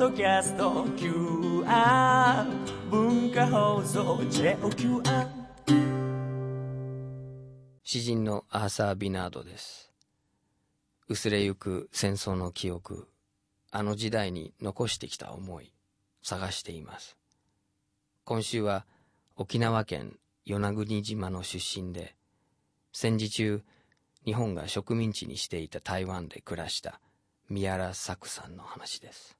ドキャスト QR 文化放送 JOQR 詩人のアーサー・ビナードです。薄れゆく戦争の記憶あの時代に残してきた思い探しています。今週は沖縄県与那国島の出身で戦時中日本が植民地にしていた台湾で暮らした宮原作さんの話です。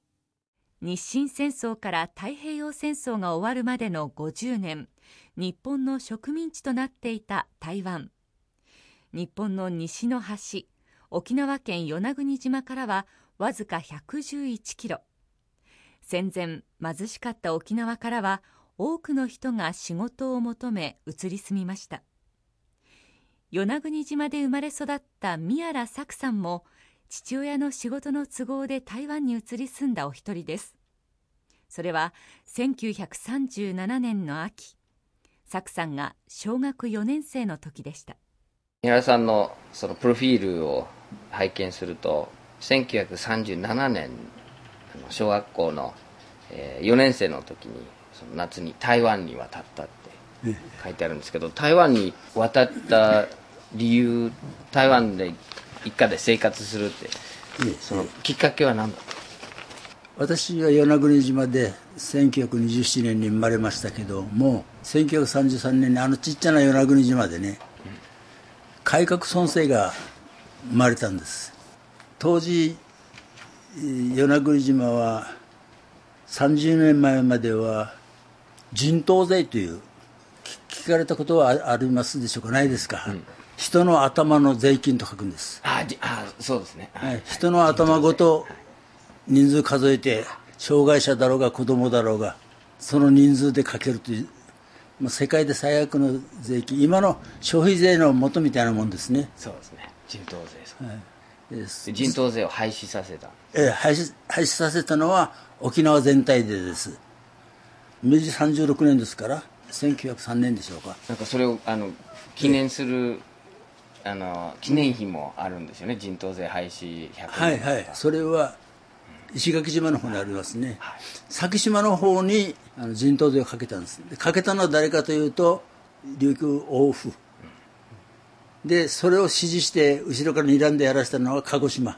日清戦争から太平洋戦争が終わるまでの50年日本の植民地となっていた台湾。日本の西の端沖縄県与那国島からはわずか111キロ。戦前貧しかった沖縄からは多くの人が仕事を求め移り住みました。与那国島で生まれ育った宮原作さんも父親の仕事の都合で台湾に移り住んだお一人です。それは1937年の秋。作さんが小学4年生の時でした。宮原さんのそのプロフィールを拝見すると1937年小学校の4年生の時にその夏に台湾に渡ったって書いてあるんですけど台湾に渡った理由台湾で一家で生活するってそのきっかけは何だった？私は与那国島で1927年に生まれましたけどもう1933年にあのちっちゃな与那国島でね改革村政が生まれたんです。当時与那国島は30年前までは人頭税という聞かれたことはありますでしょうか？ないですか、うん、人の頭の税金と書くんです。ああそうですね、はい、人の頭ごと人数数えて障害者だろうが子供だろうがその人数でかけるという、まあ、世界で最悪の税金今の消費税の元みたいなもんですね。そうですね。人頭税、はい。人頭税を廃止させた。ええ廃止廃止させたのは沖縄全体でです。明治36年ですから1903年でしょうか。なんかそれをあの記念する、あの記念碑もあるんですよね。人頭税廃止100年。はいはい。それは石垣島の方にありますね、はい、先島の方にあの人頭税をかけたんです。かけたのは誰かというと琉球王府、でそれを指示して後ろから睨んでやらせたのは鹿児島。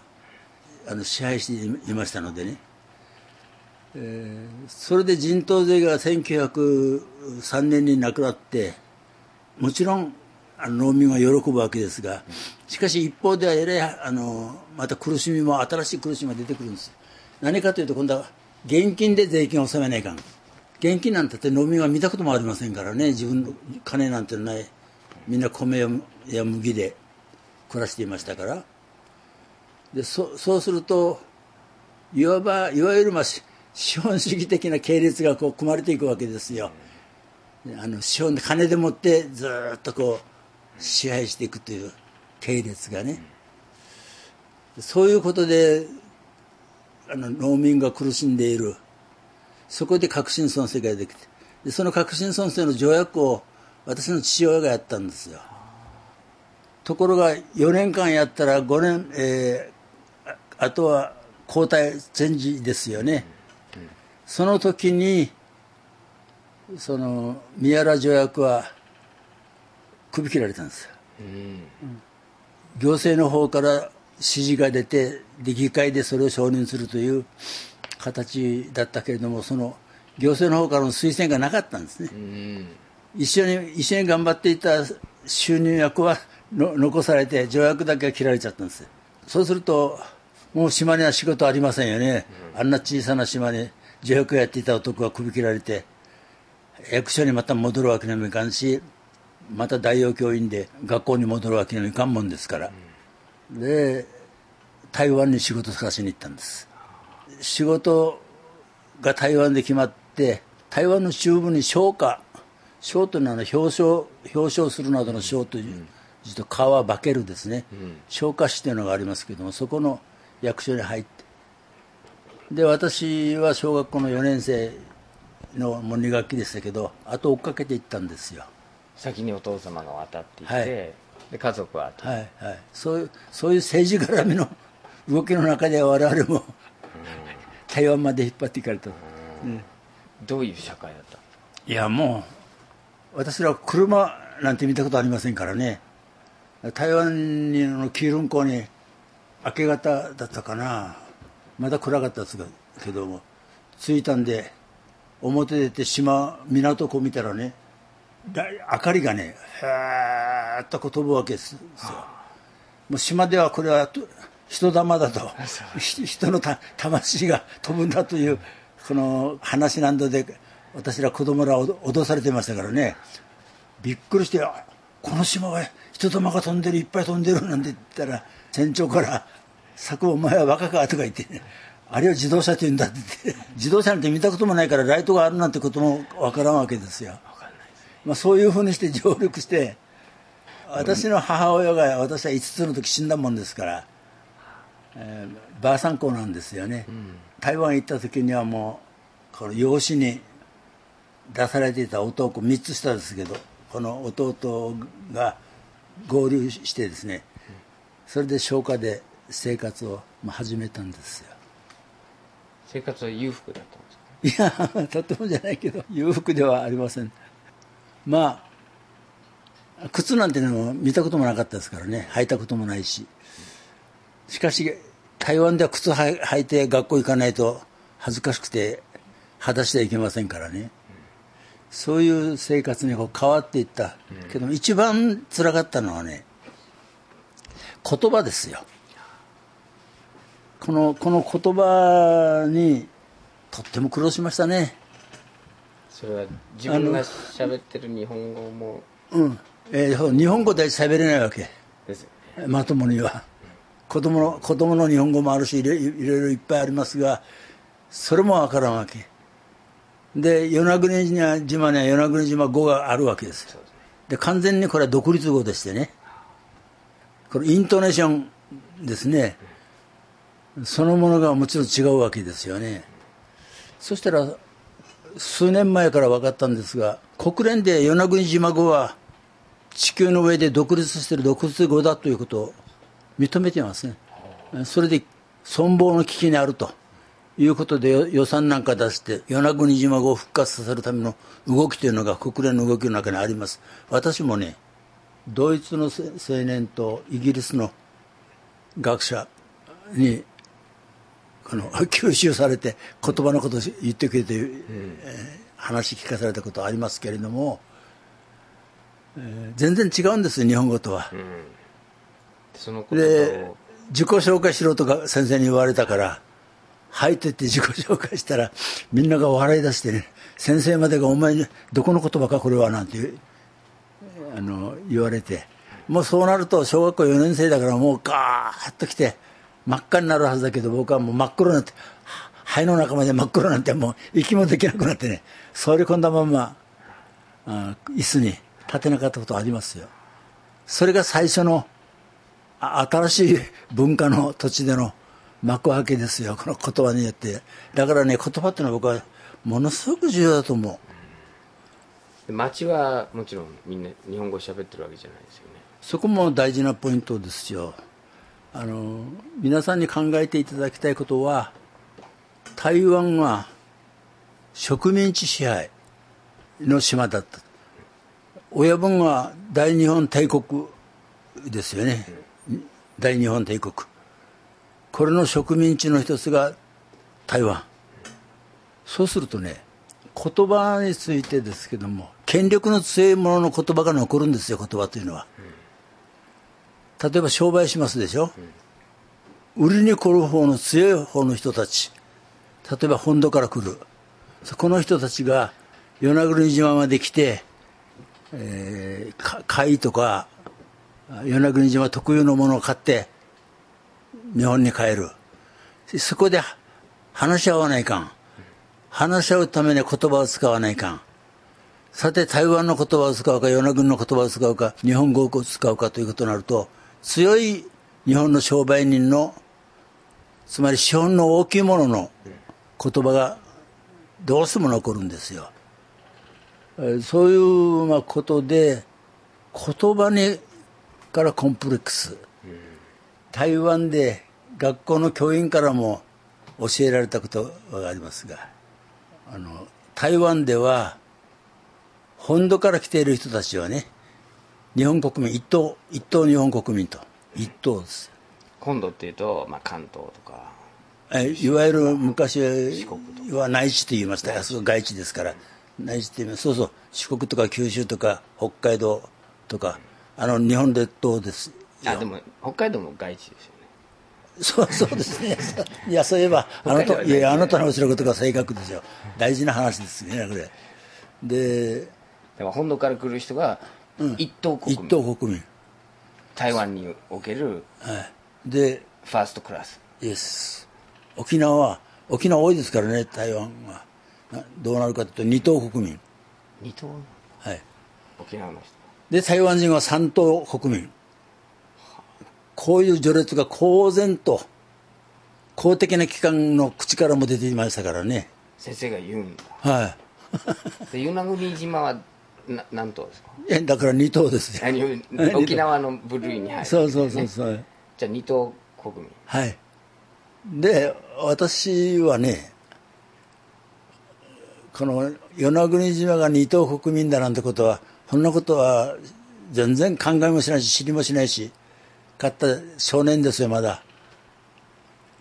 あの支配していましたのでね、えー、それで人頭税が1903年になくなってもちろんあの農民は喜ぶわけですがしかし一方ではえらいあのまた苦しみも新しい苦しみが出てくるんです何かというと今度は現金で税金を納めないかん。現金なんてって農民は見たこともありませんからね。自分の金なんてない。みんな米や麦で暮らしていましたから。でそそうするといわばいわゆるまあ資本主義的な系列がこう組まれていくわけですよ。あの資本で金でもってずっとこう支配していくという系列がね。そういうことであの農民が苦しんでいる。そこで革新村政ができてでその革新村政の条約を私の父親がやったんですよ。ところが4年間やったら5年、えー、あとは交代チェンジですよね、その時にその宮原条約は首切られたんですよ、うん、行政の方から指示が出てで議会でそれを承認するという形だったけれどもその行政の方からの推薦がなかったんですね、うん、一緒に一緒に頑張っていた収入役はの残されて条約だけは切られちゃったんです。そうするともう島には仕事ありませんよね、うん、あんな小さな島に条約をやっていた男が首切られて役所にまた戻るわけにもいかんしまた大王教員で学校に戻るわけにもいかんもんですから、うん、で台湾に仕事探しに行ったんです。仕事が台湾で決まって台湾の中部に賞花賞というのは表彰表彰するなどの賞という、うん、川化けるですね、うん、昇華士というのがありますけどもそこの役所に入って。で私は小学校の4年生のもう2学期でしたけど後追っかけていったんですよ。先にお父様が渡っていって、はい、で家族ははいはい、そういうそういう政治絡みの動きの中で我々も台湾まで引っ張っていかれた、どういう社会だった？いやもう私らは車なんて見たことありませんからね。台湾にのキールン港に明け方だったかな。まだ暗かったですけども。着いたんで表出て島港こう見たらねだ明かりがねへーっとこう飛ぶわけですよ。もう島ではこれはと人玉だとひ人のた魂が飛ぶんだというこの話なんだで私ら子供らを脅されてましたからね。びっくりしてあこの島は人玉が飛んでるいっぱい飛んでるなんて言ったら船長から「作お前は若か」とか言って、ね、あれは自動車って言うんだって言って自動車なんて見たこともないからライトがあるなんてこともわからんわけですよ。まあ、そういうふうにして上陸して私の母親が私は5つの時死んだもんですから、えー、ばあさん子なんですよね、うん、台湾行った時にはもうこの養子に出されていた弟3つ下ですけどこの弟が合流してですねそれで消化で生活を始めたんですよ。生活は裕福だったんですか？いやとてもじゃないけど。裕福ではありません。まあ靴なんてのも見たこともなかったですからね。履いたこともないししかし台湾では靴履いて学校行かないと恥ずかしくて裸足ではいけませんからね。そういう生活にこう変わっていった。けど一番つらかったのはね言葉ですよ。このこの言葉にとっても苦労しましたね。それは自分が喋ってる日本語も。うん。えー、日本語で喋れないわけ。です、ね、まともには子供の子供の日本語もあるしいろいろいっぱいありますがそれもわからんわけ。で与那国島には与那国島語があるわけです。で完全にこれは独立語でしてね。これイントネーションですね。そのものがもちろん違うわけですよね。そしたら数年前から分かったんですが国連で与那国島語は地球の上で独立している独立語だということを認めてますね。それで存亡の危機にあると。いうことで予算なんか出して与那国島を復活させるための動きというのが国連の動きの中にあります。私もねドイツの青年とイギリスの学者にこの吸収されて言葉のことを言ってくれて、話聞かされたことありますけれども、えー、全然違うんです日本語とは。で自己紹介しろとか先生に言われたから入ってって自己紹介したらみんなが笑い出してね先生までが「お前どこの言葉かこれは」なんてあの言われてもうそうなると小学校4年生だからもうガーッと来て。真っ赤になるはずだけど僕はもう真っ黒になって肺の中まで真っ黒なってもう息もできなくなってね座り込んだままあ椅子に立てなかったことありますよそれが最初の新しい文化の土地での幕開けですよこの言葉によって。だからね言葉っていうのは僕はものすごく重要だと思う。町はもちろんみんな日本語喋ってるわけじゃないですよね。そこも大事なポイントですよ。あの皆さんに考えていただきたいことは台湾は植民地支配の島だった。親分は大日本帝国ですよね大日本帝国。これの植民地の一つが台湾。そうするとね言葉についてですけども権力の強い者の言葉が残るんですよ言葉というのは。例えば商売しますでしょ、売りに来る方の強い方の人たち。例えば本土から来る。この人たちが与那国島まで来て、えー、貝とか与那国島特有のものを買って日本に帰る。そこで話し合わないかん。話し合うために言葉を使わないかん。さて台湾の言葉を使うか与那国の言葉を使うか日本語を使うかということになると強い日本の商売人のつまり資本の大きいものの言葉がどうしても残るんですよ。そういうまあことで言葉にからコンプレックス。台湾で学校の教員からも教えられたことがありますがあの台湾では本土から来ている人たちはね日本国民一等一等日本国民と一等です。本土っていうと、まあ、関東とかえいわゆる昔国は内地と言いました。がそう外地ですから。内地って言います。そうそう。四国とか九州とか北海道とかあの日本列島ですあでも北海道も外地ですよね。そうそうですね。いやそういえばあなたいやいやあなたの後ろことが正確ですよ。大事な話ですねこれ。でだから本土から来る人が一等国一民、等国民。台湾におけるはい。でファーストクラス。イエス沖縄は沖縄多いですからね台湾は。などうなるかというと二等国民。二等？はい。沖縄の人で台湾人は三等国民。こういう序列が公然と公的な機関の口からも出ていましたからね。先生が言うんだ。は で与那国島はな何等ですか？いいやだから二等です。よ何沖縄の部類に入る、そうそうそうそう。じゃあ二等国民。はい。で私はねこの与那国島が二等国民だなんてことはそんなことは全然考えもしないし知りもしないし買った少年ですよまだ。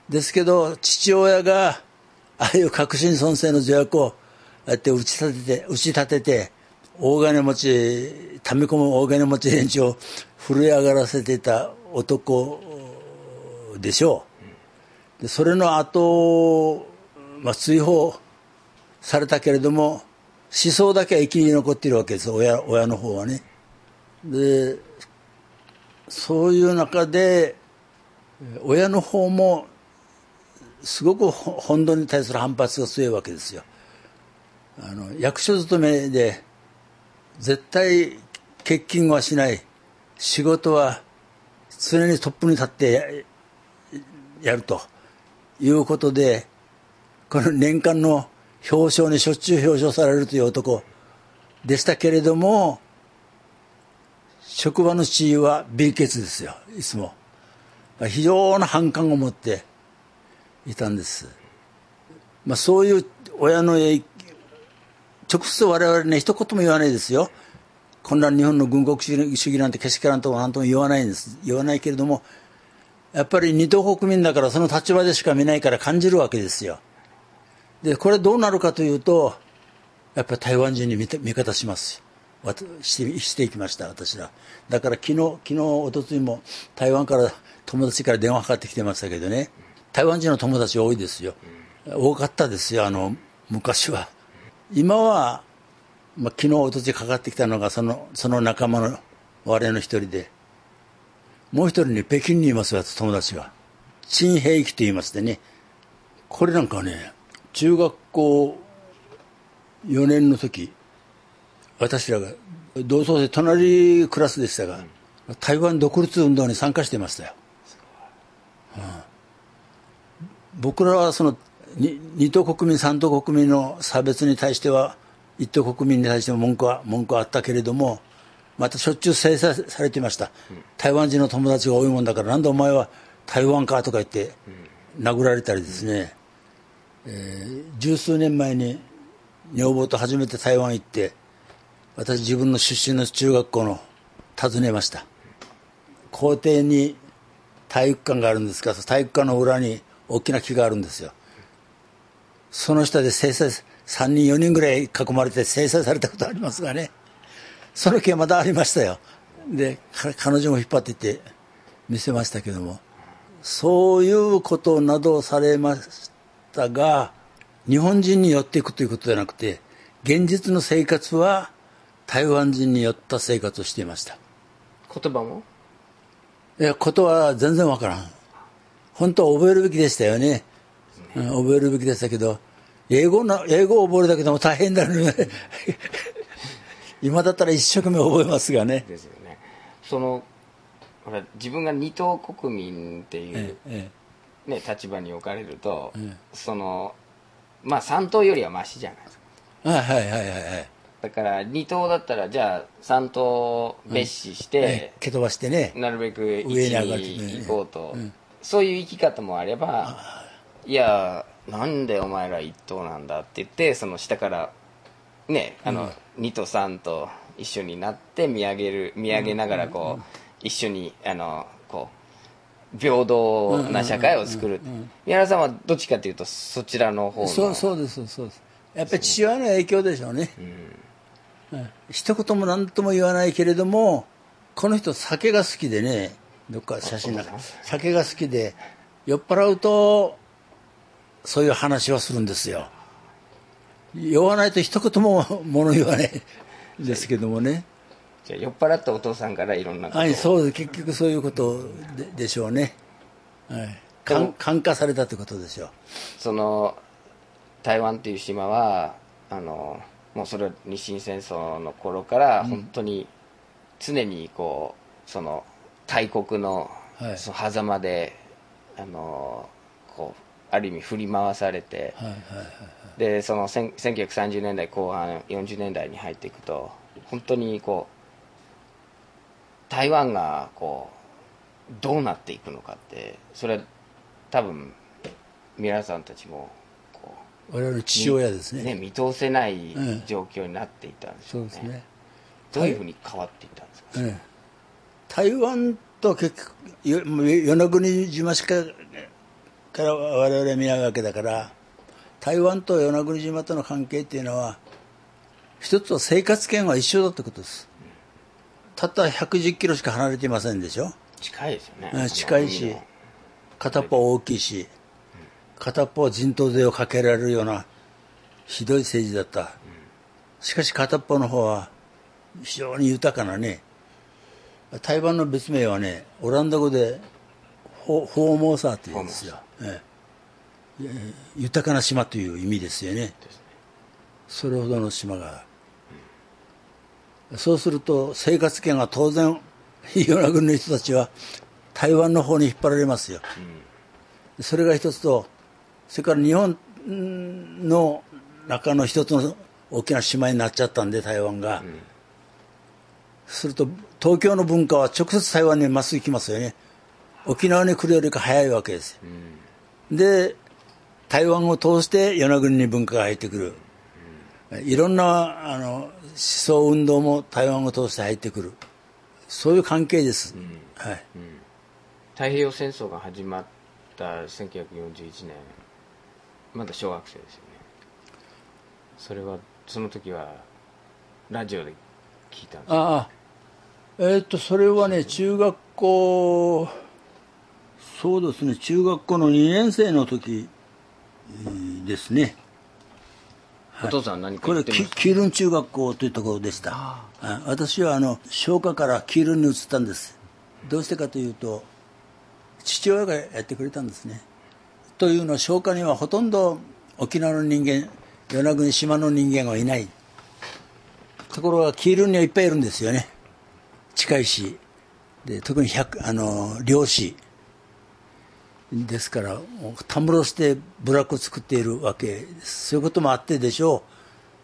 ですけど父親がああいう革新尊制の条約をああやって打ち立てて打ち立てて大金持ち溜め込む大金持ち連中を震え上がらせていた男でしょう。でそれの後、まあ、追放されたけれども思想だけは生き残っているわけです。親親の方はね。でそういう中で親の方もすごく本土に対する反発が強いわけですよ。あの役所勤めで絶対欠勤はしない。仕事は常にトップに立ってやるということでこの年間の表彰にしょっちゅう表彰されるという男。でしたけれども職場の地位は美血ですよ。いつも。非常な反感を持っていたんです、まあ、そういう親の影直接我々ね一言も言わないですよ。こんな日本の軍国主義主義なんてけしからんともなんとも言わないんです。言わないけれどもやっぱり二等国民だからその立場でしか見ないから感じるわけですよ。でこれどうなるかというとやっぱり台湾人に味方します。してしていきました私ら。だから昨日昨日おとついも台湾から友達から電話かかってきてましたけどね。台湾人の友達多いですよ。多かったですよあの昔は。今は、まあ、昨日おとついかかってきたのがそのその仲間の我々の一人で。もう一人に北京にいますよ友達が。陳平気と言いましてね。これなんかね中学校4年の時私らが同窓生隣クラスでしたが、台湾独立運動に参加してましたよ、うん。僕らはその二等国民三等国民の差別に対しては一等国民に対しても文句は文句はあったけれどもまたしょっちゅう制裁されてました、台湾人の友達が多いもんだからなんでお前は台湾かとか言って殴られたりですね、えー十数年前に女房と初めて台湾行って私自分の出身の中学校の訪ねました。校庭に体育館があるんですが体育館の裏に大きな木があるんですよ。その下で制裁3人4人ぐらい囲まれて制裁されたことありますがね。その木はまだありましたよ。で彼女も引っ張っていって見せましたけどもそういうことなどをされましたが日本人に寄っていくということじゃなくて現実の生活は台湾人に寄った生活をしていました。言葉も？いやことは全然わからん。本当は覚えるべきでしたよね、うん覚えるべきでしたけど英語の英語を覚えるだけでも大変だね 今だったら一生懸命覚えますがね。ですよね。そのほら自分が二等国民っていう、えね、立場に置かれると、えそのまあ三等よりはマシじゃないですか。えはいはいはいはい。はいだから二等だったらじゃあ三等別視して、ええ。蹴飛ばしてね。なるべく一上に行こうと、そういう生き方もあればいやなんでお前ら一等なんだって言ってその下からねあの、2と3と一緒になって見上げる見上げながらこう、一緒にあのこう平等な社会を作る。宮原さんはどっちかというとそちらの方のそうそうですそうです。やっぱり父親の影響でしょうね、うん、一言も何とも言わないけれどもこの人酒が好きでね。どっか写真の中酒が好きで酔っ払うとそういう話はするんですよ。酔わないと一言も物言わないんですけどもねじゃ酔っ払ったお父さんからいろんなこと。はいそうです結局そういうことででしょうね、はい、感感化されたってことでしょう。その台湾っていう島はあのもうそれは日清戦争の頃から本当に常にこうその大国のはい。その狭間で、あのこうある意味振り回されて、はいはいはい。でその千1930年代後半40年代に入っていくと本当にこう台湾がこうどうなっていくのかってそれは多分皆さんたちもこ我々の父親ですね。うね見通せないうん状況になっていたんですよね,、そうですね。どういうふうに変わっていったんですか、ええ。台湾と結局与那国島しかから我々見ないわけだから台湾と与那国島との関係っていうのは一つは生活圏は一緒だってことですたった110キロしか離れていませんでしょ？近いですよね、うん近いし片っぽ大きいし片っぽは人頭税をかけられるようなひどい政治だった。しかし片っぽの方は非常に豊かなね台湾の別名はねオランダ語でフォフォーモーサーっていうんですよ、え豊かな島という意味ですよね。それほどの島がそうすると生活圏が当然与那国の人たちは台湾の方に引っ張られますよ、それが一つとそれから日本の中の一つの大きな島になっちゃったんで台湾が、すると東京の文化は直接台湾にまっすぐ行きますよね。沖縄に来るよりか早いわけです、で台湾を通して与那国に文化が入ってくる、いろんなあの思想運動も台湾を通して入ってくる。そういう関係です、はい。太平洋戦争が始まった1941年。まだ小学生ですよね。それはその時はラジオで聞いたんですああ。えーっとそれはね中学校そうですね。中学校の2年生の時えーですねお父さん何かこれキキールン中学校というところでした。あ私はあの商科からキールンに移ったんです。どうしてかというと父親がやってくれたんですね。というのは商科にはほとんど沖縄の人間与那国島の人間はいない。ところがキールンにはいっぱいいるんですよね。近いしで特に百あの漁師ですからたむろして部落を作っているわけです。そういうこともあってでしょ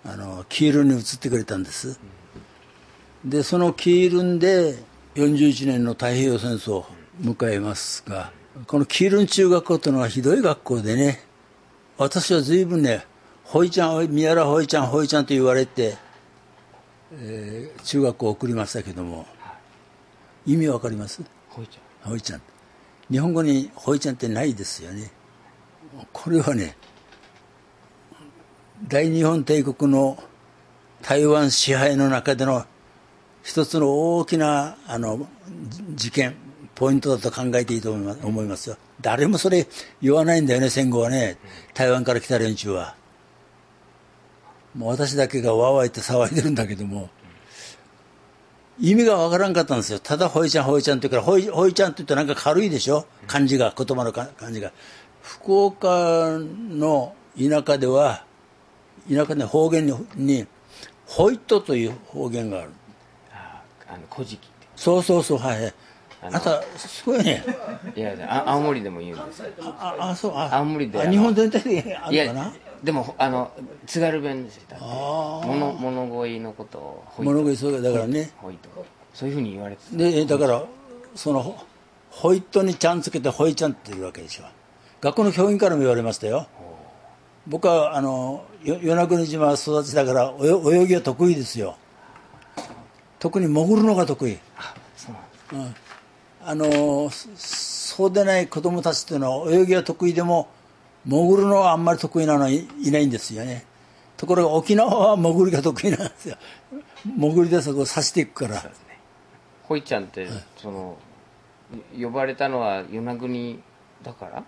う。あのキールンに移ってくれたんです。でそのキールンで41年の太平洋戦争を迎えますがこのキールン中学校というのはひどい学校でね私は随分ねほいちゃん宮原ほいちゃんほいちゃんと言われて、えー中学校を送りましたけども意味わかります？ほいちゃん。ほいちゃん日本語にほいちゃんってないですよね。これはね大日本帝国の台湾支配の中での一つの大きなあの事件ポイントだと考えていいと思いますよ。誰もそれ言わないんだよね戦後はね。台湾から来た連中は。もう私だけがわーわー言って騒いでるんだけども。意味がわからんかったんですよ。ただ、ほいちゃん、ほいちゃんって言うから、ほい、ほいちゃんって言うとなんか軽いでしょ？漢字が、言葉のか漢字が。福岡の田舎では、田舎の方言に、にホイットという方言がある。ああの古事記っそうそうそう、はいはい。あなた、すごいね。ていやあ青森でも言うんですあ、あ、そう、あ、青森で日本全体であいるかな？やでもあの津軽弁ですよ物物乞いのことを物乞いそうだからね。そういうふうに言われてた。で、だから、その、ホホイットにちゃんつけてホイちゃんって言うわけでしょ。学校の教員からも言われましたよ。僕はあの与那国島育ちだから泳ぎは得意ですよ。特に潜るのが得意。うん、あのそうでない子供たちというのは泳ぎは得意でも潜るのはあんまり得意なのはいないんですよね。ところが沖縄は潜りが得意なんですよ。潜りでそこを刺していくから、ね、ほいちゃんって、はい、その呼ばれたのは与那国だから？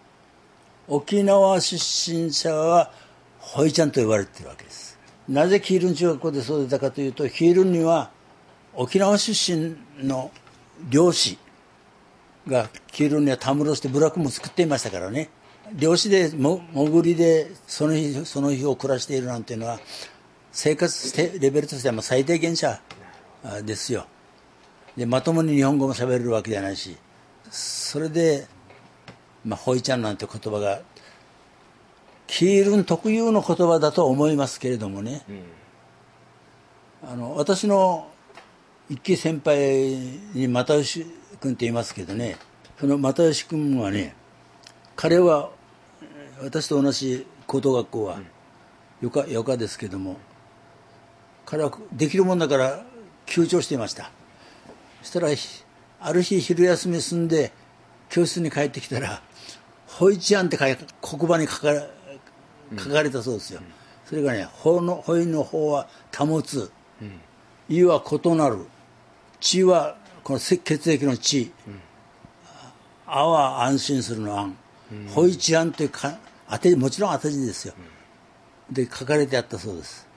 沖縄出身者はほいちゃんと呼ばれてるわけです。なぜキールン中学校で育てたかというとキールンには沖縄出身の漁師がキールンにはたむろして部落も作っていましたからね漁師でも潜りでその日その日を暮らしているなんていうのは生活レベルとしては最低限者ですよ。でまともに日本語も喋れるわけじゃないしそれでまあ、ホイちゃんなんて言葉がキールン特有の言葉だと思いますけれどもね、うん、あの私の一期先輩に又吉君って言いますけどね。その又吉君はね彼は私と同じ高等学校は余暇余暇ですけども彼はできるもんだから休庁していました。そしたらある日昼休み済んで教室に帰ってきたらホイチアンって黒板に書か書かれたそうですよ、うん、それがねほのホイの方は保つ、うん、意は異なる。血はこの血液の血、うん、あは安心するの安、うん、ホイチアンというか当てもちろん当て字ですよ、で書かれてあったそうです、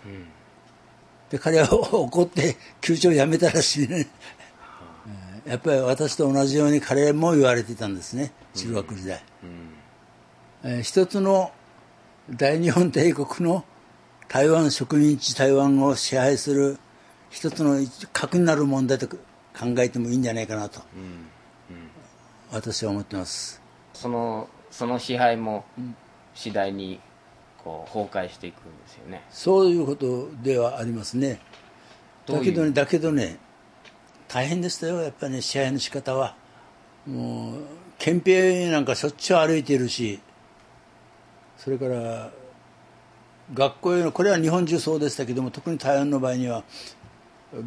で彼は怒って球長を辞めたらしいね。やっぱり私と同じように彼も言われていたんですね中学時代、うん。うん、えー、一つの大日本帝国の台湾植民地台湾を支配する一つの核になる問題と考えてもいいんじゃないかなと、うん。うん、私は思ってます。そのその支配も次第にこう崩壊していくんですよね。そういうことではありますね。だけどねだけどね大変でしたよ。やっぱりね試合の仕方は。もう憲兵なんかしょっちゅう歩いているしそれから学校へのこれは日本中そうでしたけども特に台湾の場合には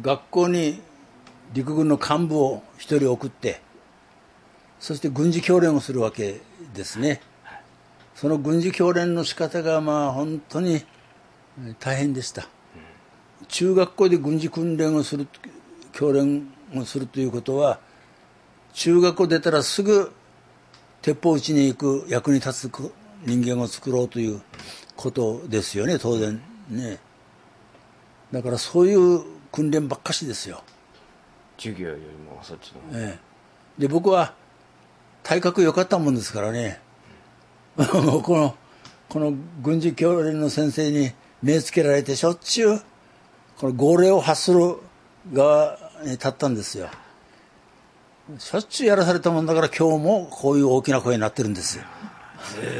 学校に陸軍の幹部を一人送ってそして軍事教練をするわけですねその軍事教練の仕方がまあ本当に大変でした。中学校で軍事訓練をする教練をするということは中学校出たらすぐ鉄砲撃ちに行く役に立つ人間を作ろうということですよね当然ね。だからそういう訓練ばっかしですよ。授業よりもそっちのええ。で僕は体格良かったもんですからね、うん、このこの軍事教練の先生に目つけられてしょっちゅうこの号令を発する側立ったんですよ。しょっちゅうやらされたもんだから今日もこういう大きな声になってるんですよ。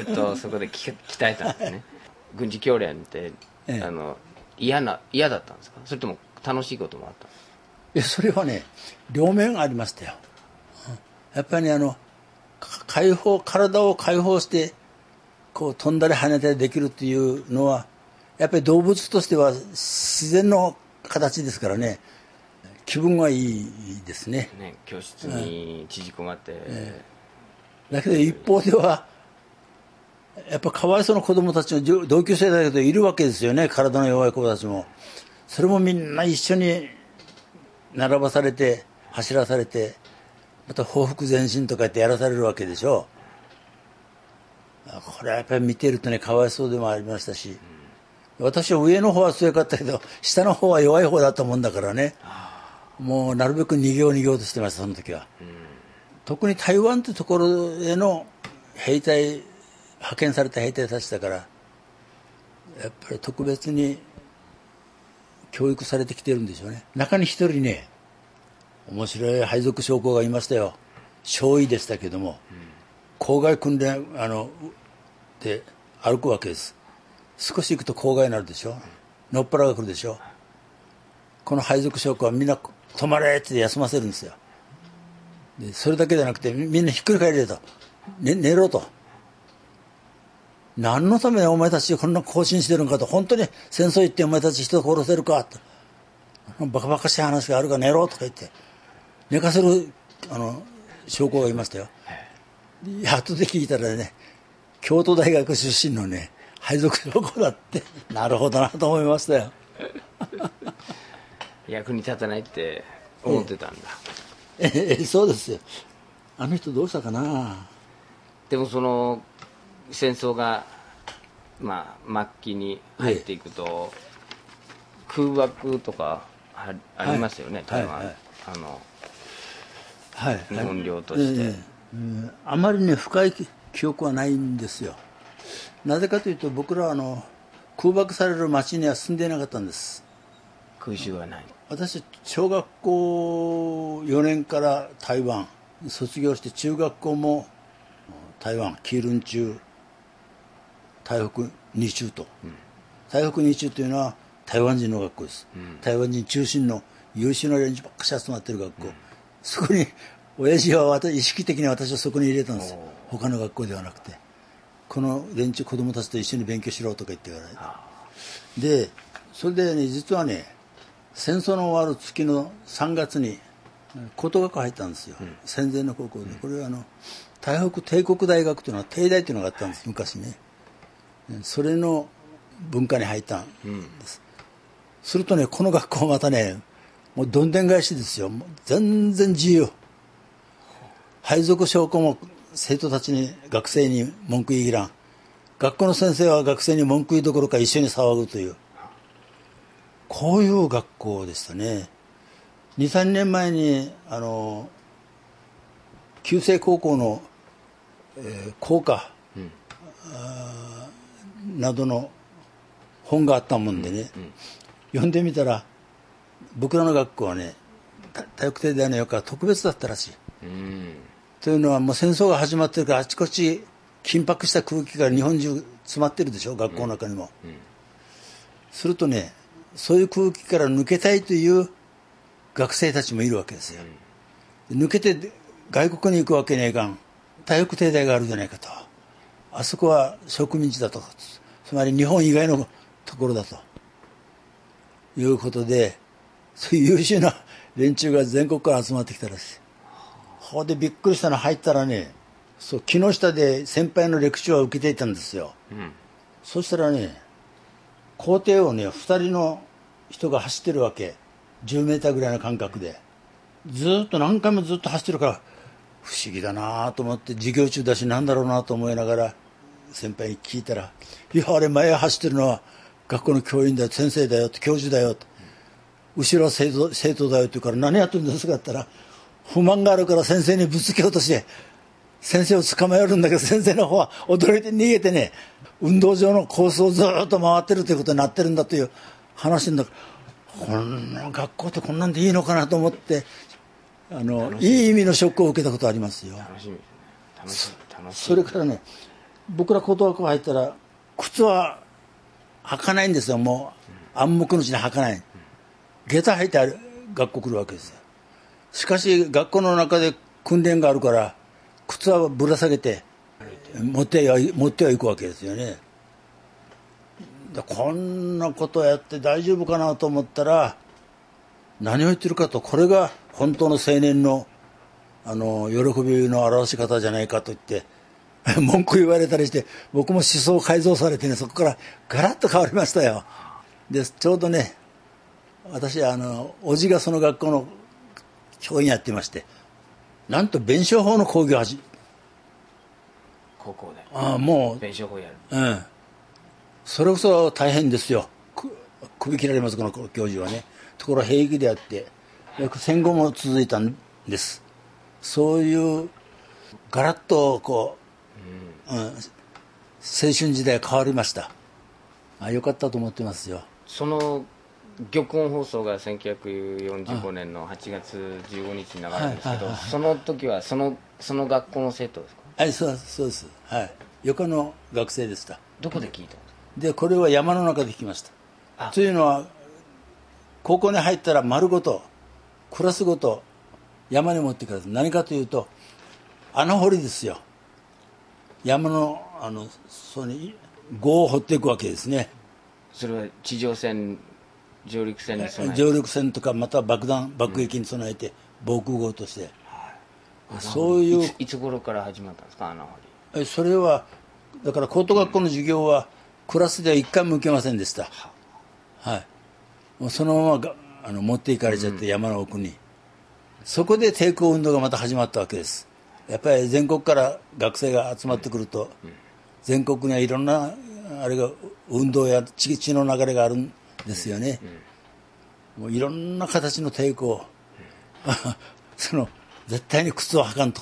ずっとそこで 鍛えたんですね。軍事教練って、ええ、あの嫌な嫌だったんですか？それとも楽しいこともあったいやそれはね両面ありましたよ。やっぱり、ね、あの解放体を解放してこう飛んだり跳ねたりできるっていうのはやっぱり動物としては自然の形ですからね。気分はいいですね。ね教室に縮こまって、えー、だけど一方ではやっぱかわいそうな子供たちの同級生だけどいるわけですよね。体の弱い子たちも。それもみんな一緒に並ばされて走らされてまた報復前進とか言ってやらされるわけでしょこれはやっぱり見てるとねかわいそうでもありましたし、私は上の方は強かったけど下の方は弱い方だったもんだからね。もうなるべく逃げよう逃げようとしてましたその時は、うん、特に台湾というところへの兵隊派遣された兵隊たちだからやっぱり特別に教育されてきてるんでしょうね。中に一人ね面白い配属将校がいましたよ。少尉でしたけども、うん、郊外訓練あので歩くわけです。少し行くと郊外になるでしょ。のっぱらが来るでしょ。この配属将校はみんな止まれって休ませるんですよ。でそれだけじゃなくてみんなひっくり返れと、ね、寝ろと。何のためにお前たちこんな更新してるのかと、本当に戦争行ってお前たち人殺せるかと。バカバカしい話があるから寝ろとか言って、寝かせる、あの、証拠がいましたよ。後で聞いたらね、京都大学出身のね、配属証拠だって、なるほどなと思いましたよ。役に立たないって思ってたんだ。ええ、そうですよ。あの人どうしたかな？でもその、戦争が、まあ、末期に入っていくと、空爆とかあありますよね、台湾、はいはい、あの、はい、日本領として、えー、あまりね深い記憶はないんですよ。なぜかというと僕らはあの空爆される町には住んでいなかったんです。空襲はない。私小学校4年から台湾卒業して中学校も台湾キールン中台北二中と、うん、台北二中というのは台湾人の学校です、うん、台湾人中心の優秀な連中ばっかし集まってる学校、うん、そこに親父は私意識的に私はそこに入れたんです。よ他の学校ではなくてこの連中子供たちと一緒に勉強しろとか言ってから。でそれでね実はね戦争の終わる月の3月に高等学校入ったんですよ、うん、戦前の高校で。これはあの台北帝国大学というのは帝大というのがあったんです。昔ね。それの文化に入ったんです、うんするとね、この学校またね、もうどんでん返しですよ。全然自由。配属証拠も生徒たちに、学生に文句言い切らん。学校の先生は学生に文句言いどころか一緒に騒ぐという。こういう学校でしたね。2、3年前に、あの、旧制高校の、えー、校歌、うん、などの本があったもんでね、うんうん読んでみたら僕らの学校はね体育帝大の横は特別だったらしい。というのはもう戦争が始まってるからあちこち緊迫した空気が日本中詰まってるでしょ学校の中にも、うんうん、するとねそういう空気から抜けたいという学生たちもいるわけですよ、うん、抜けて外国に行くわけにはいかん。体育帝大があるじゃないかと。あそこは植民地だと。つまり日本以外のところだと。いうことで、そういう優秀な連中が全国から集まってきたらしい。ほでびっくりしたの入ったらね、そう、木下で先輩のレクチャーを受けていたんですよ。うん、そしたらね、校庭をね、二人の人が走ってるわけ。10メーターぐらいの間隔で。ずっと何回もずっと走ってるから、不思議だなと思って、授業中だしなんだろうなと思いながら、先輩に聞いたら、いや、あれ前走ってるのは、学校の教員だよ、先生だよ、教授だよ、後ろは生徒生徒だよって言うから何やってるんですかって言ったら、不満があるから先生にぶつけようとして、先生を捕まえるんだけど、先生の方は驚いて逃げてね、運動場のコースをずっと回ってるということになってるんだという話だから、こんな学校ってこんなんでいいのかなと思って、あの、いい意味のショックを受けたことありますよ。楽しみ楽しみ。楽しみ。それからね、僕ら高等学校入ったら、靴は履かないんですよ、もう。暗黙のうちに履かない。下駄履いて学校来るわけですよ。しかし、学校の中で訓練があるから、靴はぶら下げて、持っては、持ってはいくわけですよね。こんなことやって大丈夫かなと思ったら、何を言ってるかと、これが本当の青年の、あの、喜びの表し方じゃないかと言って、文句言われたりして、僕も思想改造されてね、そこからガラッと変わりましたよ。で、ちょうどね、私、あの、おじがその学校の教員やってまして、なんと弁証法の講義を始高校で。ああ、もう。弁証法やる。うん。それこそ大変ですよ。首切られます、この教授はね。ところ平気であって、戦後も続いたんです。そういう、ガラッとこう、うん、青春時代変わりましたあよかったと思ってますよその玉音放送が1945年の8月15日に流れるんですけど、その時はそのその学校の生徒ですか？はいそうそうです。はい。横の学生でした。どこで聞いたでこれは山の中で聞きました。というのは高校に入ったら丸ごとクラスごと山に持ってください何かというと穴掘りですよ。山のあのそに壕を掘っていくわけですね。それは地上戦上陸戦に備えて。上陸戦とかまた爆弾爆撃に備えて防空壕として、そういう。いつ頃から始まったんですか穴掘りえそれはだから高等学校の授業はクラスでは一回も受けませんでした。はい。もうそのままがあの持っていかれちゃって山の奥に、そこで抵抗運動がまた始まったわけです。やっぱり全国から学生が集まってくると、全国にはいろんなあれが運動や血血の流れがあるんですよね、もういろんな形の抵抗、その絶対に靴を履かんと。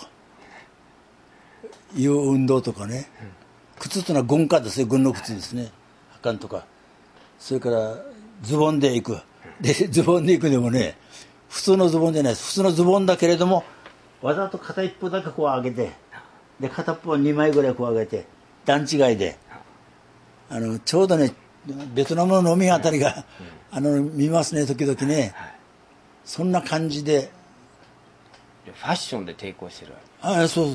いう運動とかね、靴というのは軍下ですよ軍の靴ですね。履かんとか。それからズボンで行く。でズボンで行くでもね普通のズボンじゃないです。普通のズボンだけれどもわざと片一方だけこう上げてで片っぽは2枚ぐらいこう上げて段違いであのちょうどねベトナムの飲みあたりが、あの見ますね時々ね、そんな感じで。ファッションで抵抗してるあそう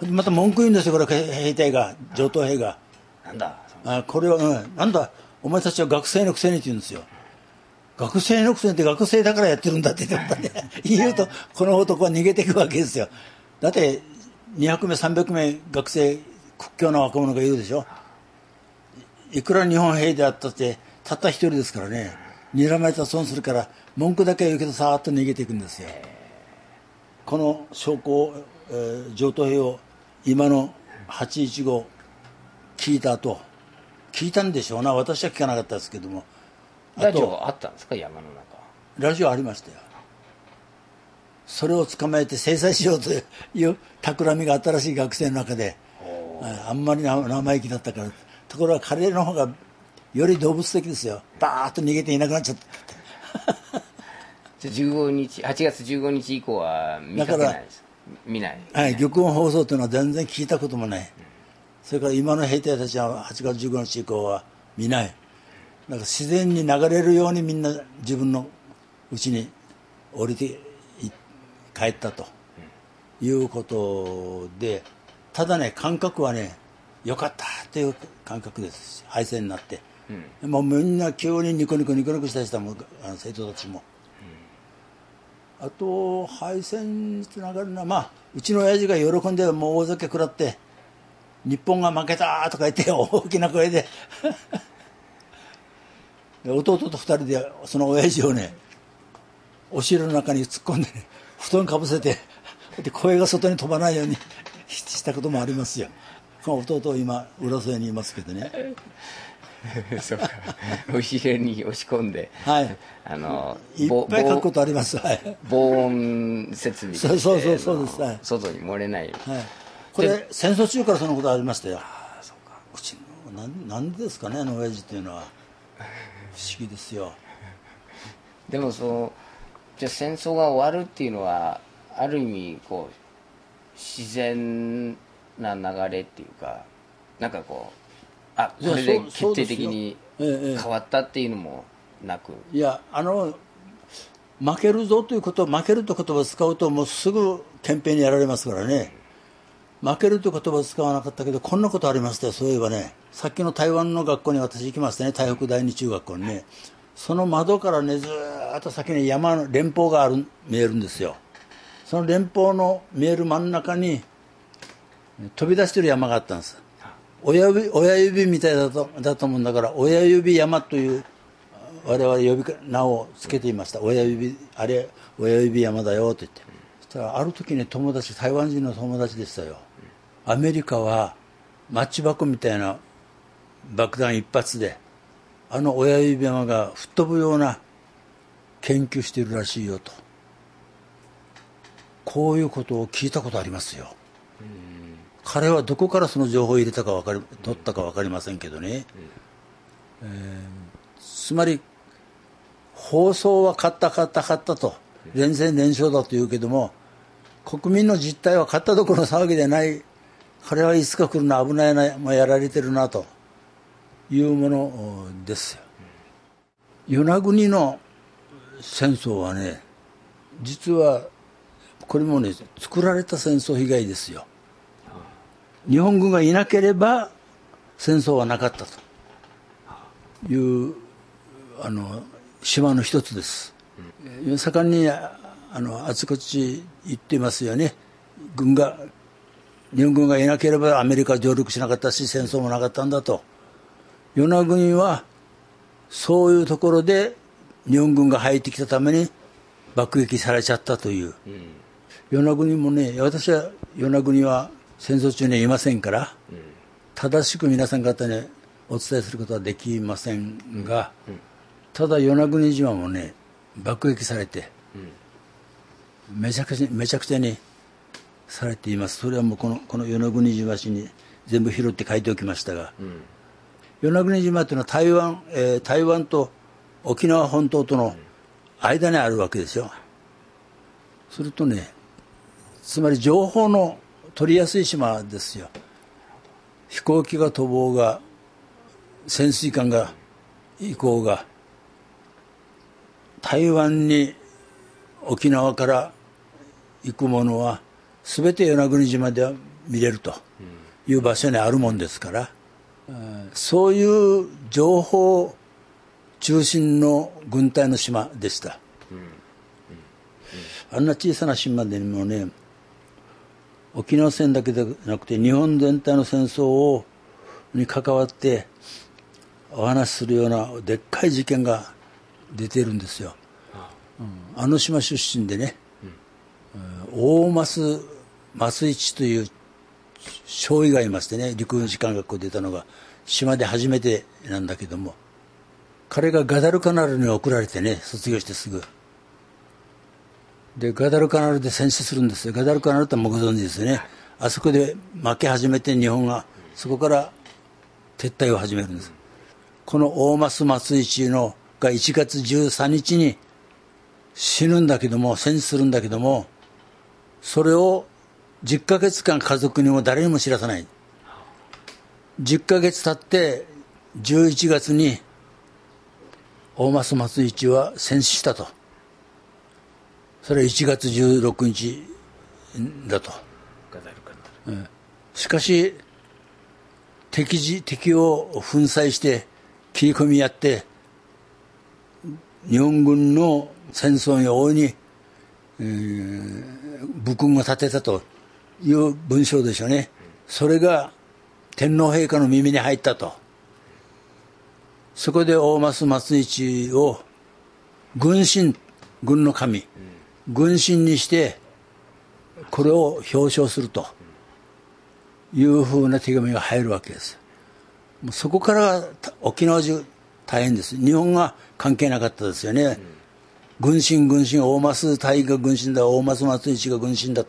そうまた文句言うんですよこれ兵隊が。上等兵が。なんだあこれは、うん、なんだお前たちは学生のくせにって言うんですよ。学生のくせにって学生だからやってるんだって言ってね。言うとこの男は逃げていくわけですよ。だって200名300名学生屈強な若者がいるでしょいくら日本兵であったってたった一人ですからね。睨まれたら損するから文句だけは言うけどさーっと逃げていくんですよ。この証拠を、えー上等兵を今の815聞いた後聞いたんでしょうな。私は聞かなかったですけども。あラジオあったんですか？山の中。ラジオありましたよ。それを捕まえて制裁しようという企みが新しい学生の中で。はいあんまりな生意気だったからところが彼の方がより動物的ですよ。バーッと逃げていなくなっちゃった。じゃあ15日8月15日以降は見かけないです。見ない。はい、玉音放送というのは全然聞いたこともない、それから今の兵隊たちは8月15日以降は見ない、だから自然に流れるようにみんな自分のうちに降りてい帰ったということで、ただね、感覚はね、よかったという感覚です、敗戦になって。もうみんな急にニコニコニコニコしたりしたもんあの生徒たちも。あと敗戦につながるのは、まあ、うちの親父が喜んでもう大酒食らって日本が負けたとか言って大きな声でで弟と二人でその親父をねお城の中に突っ込んで、ね、布団かぶせてで声が外に飛ばないようにしたこともありますよこの弟今浦添にいますけどね。そうか。後ろに押し込んで、はい。あのいっぼぱい書くことあります。はい、防音設備そうそうそうそうです。はい。外に漏れない。はい、これ戦争中からそのことありましたよ。うちのなんなんでですかねあの親父っていうのは。不思議ですよ。でもそうじゃあ戦争が終わるっていうのはある意味こう自然な流れっていうかなんかこうあいやこれで決定的に変わったっていうのもなく、いやあの負けるぞということ負けるという言葉を使うともうすぐ憲兵にやられますからね。負けるという言葉を使わなかったけどこんなことありましたよそういえばね。さっきの台湾の学校に私行きましたね。台北第二中学校にね。その窓からねずーっと先に山の連峰がある見えるんですよ。その連峰の見える真ん中に飛び出してる山があったんです。親指親指みたいだとだと思うんだから親指山という我々呼び名をつけていました。親指あれ親指山だよと言って。そしたらある時ね友達台湾人の友達でしたよ。アメリカはマッチ箱みたいな爆弾一発であの親指山が吹っ飛ぶような研究しているらしいよと。こういうことを聞いたことありますよ。彼はどこからその情報を入れたか分かり取ったか分かりませんけどね、えーつまり放送は勝った勝った勝ったと。連戦連勝だと言うけども国民の実態は勝ったどころの騒ぎでない。彼はいつか来るな危ないなもうやられてるなというものですよ。与那国の戦争はね実はこれもね作られた戦争被害ですよ。日本軍がいなければ戦争はなかったと。いうあの島の一つです、うん、盛んにあのあちこち行っていますよね。軍が日本軍がいなければアメリカは上陸しなかったし戦争もなかったんだと。与那国はそういうところで日本軍が入ってきたために爆撃されちゃったという、うん、与那国もね私は与那国は戦争中にはいませんから、うん、正しく皆さん方にお伝えすることはできませんが、うん、ただ与那国島もね爆撃されて、めちゃくちゃめちゃくちゃにされています。それはもうこのこの与那国島市に全部拾って書いておきましたが、与那国島というのは台湾、えー、台湾と沖縄本島との間にあるわけですよ。するとね、つまり情報の取りやすい島ですよ。飛行機が飛ぼうが、潜水艦が行こうが、台湾に沖縄から行くものは、全て与那国島では見れるという場所にあるもんですから、そういう情報中心の軍隊の島でした、あんな小さな島でもね沖縄戦だけでなくて日本全体の戦争をに関わってお話しするようなでっかい事件が出てるんですよ、うん、あの島出身でね、うん、大増増一という少尉がいましてね陸軍士官学校出たのが島で初めてなんだけども彼がガダルカナルに送られてね卒業してすぐでガダルカナルで戦死するんですよ。ガダルカナルってもご存知ですよね。あそこで負け始めて日本がそこから撤退を始めるんです。この大増松一のが1月13日に死ぬんだけども戦死するんだけどもそれを10ヶ月間家族にも誰にも知らさない。10ヶ月経って11月に大増松一は戦死したとそれは1月16日だと、うん、しかし敵時敵を粉砕して切り込みやって日本軍の戦争に大いに、えー、武軍を立てたという文章でしょうね。それが天皇陛下の耳に入ったと。そこで大増松一を軍神軍の神、軍神にしてこれを表彰するというふうな手紙が入るわけです。そこから沖縄中大変です。日本が関係なかったですよね、軍神軍神大増大が軍神だ大増松一が軍神だ。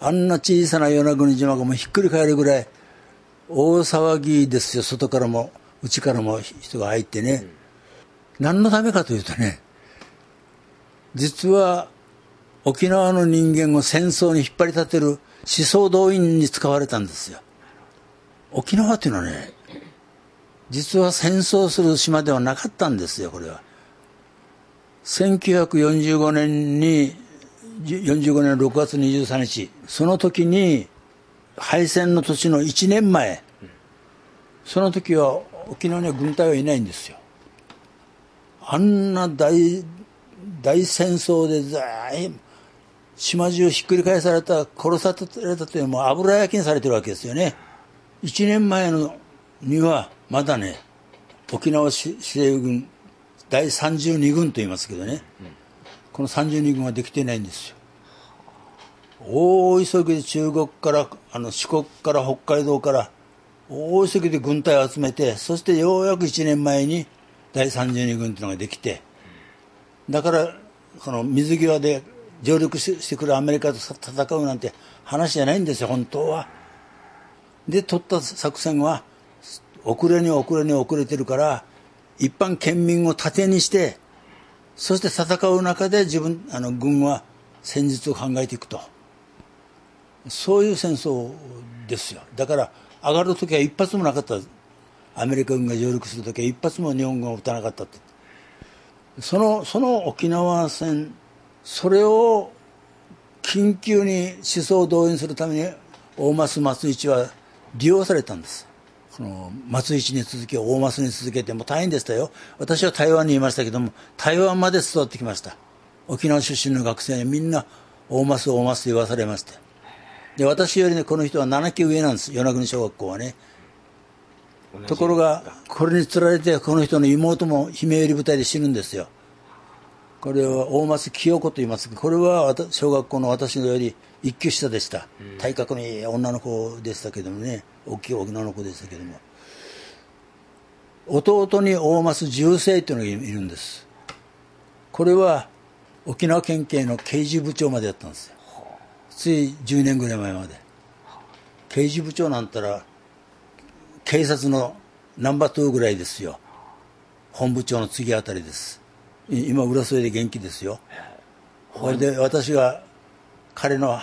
あんな小さな与那国島がもうひっくり返るぐらい大騒ぎですよ。外からも内からも人が入ってね、何のためかというとね実は沖縄の人間を戦争に引っ張り立てる思想動員に使われたんですよ沖縄っていうのはね実は戦争する島ではなかったんですよこれは1945年に45年6月23日その時に敗戦の年の1年前、その時は沖縄には軍隊はいないんですよ。あんな大、大戦争で島中ひっくり返された、殺されたというもう油焼きにされてるわけですよね。1年前のにはまだね、沖縄司令軍第32軍と言いますけどね、この32軍はできてないんですよ。大急ぎで中国からあの四国から北海道から大急ぎで軍隊を集めてそしてようやく1年前に第32軍というのができてだからこの水際で上陸してくるアメリカと戦うなんて話じゃないんですよ本当は。で取った作戦は遅れに遅れに遅れてるから一般県民を盾にしてそして戦う中で自分あの軍は戦術を考えていくと。そういう戦争ですよだから上がる時は一発もなかったアメリカ軍が上陸する時は一発も日本軍は撃たなかったってそのその沖縄戦それを緊急に思想を動員するために大増松一は利用されたんです。この松市に続き大増に続けても大変でしたよ。私は台湾にいましたけども台湾まで育ってきました。沖縄出身の学生にみんな大増大増と言わされまして。で私よりねこの人は7期上なんです。与那国小学校はね。ところがこれにつられてこの人の妹も姫寄り部隊で死ぬんですよこれは大松清子と言いますこれは小学校の私のより一級下でした、うん、体格のいい女の子でしたけどもね。大きい女の子でしたけども。弟に大増重生というのがいるんです。これは沖縄県警の刑事部長までやったんですよ。つい10年ぐらい前まで。刑事部長なんたら警察のナンバー2ぐらいですよ。本部長の次あたりです今浦添で元気ですよ。これで私が彼の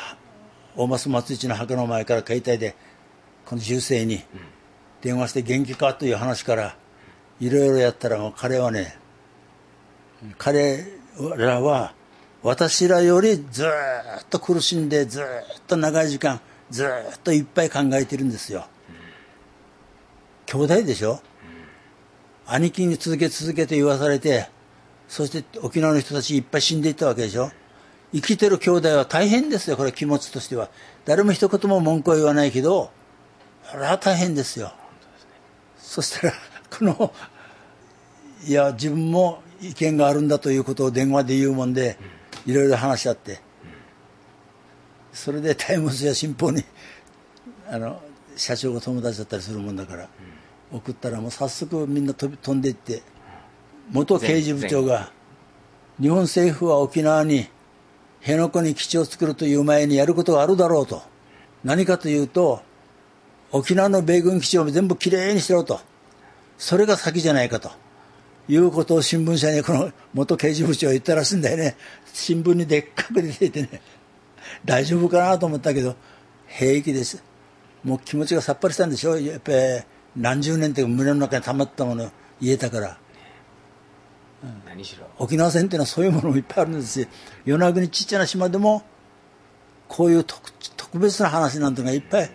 大増松一の墓の前から携帯でこの銃声に電話して元気かという話からいろいろやったらもう彼はね彼らは私らよりずっと苦しんでずっと長い時間ずっといっぱい考えてるんですよ。兄弟でしょ？兄貴に続け続けて言わされてそして沖縄の人たちいっぱい死んでいったわけでしょ。生きてる兄弟は大変ですよ。これ気持ちとしては。誰も一言も文句は言わないけどこれは大変ですよ。そしたら このいや自分も意見があるんだということを電話で言うもんでいろいろ話し合ってそれでタイムズや新報にあの社長が友達だったりするもんだから送ったらもう早速みんな飛び飛んでいって元刑事部長が日本政府は沖縄に辺野古に基地を作るという前にやることがあるだろうと。何かというと沖縄の米軍基地を全部きれいにしろと。それが先じゃないかと。いうことを新聞社にこの元刑事部長は言ったらしいんだよね。新聞にでっかく出ていてね。大丈夫かなと思ったけど平気です。もう気持ちがさっぱりしたんでしょやっぱり何十年って胸の中に溜まったものを言えたから何しろ。沖縄戦っていうのはそういうものもいっぱいあるんですよ。与那国ちっちゃな島でもこういう特別な話なんてのがいっぱい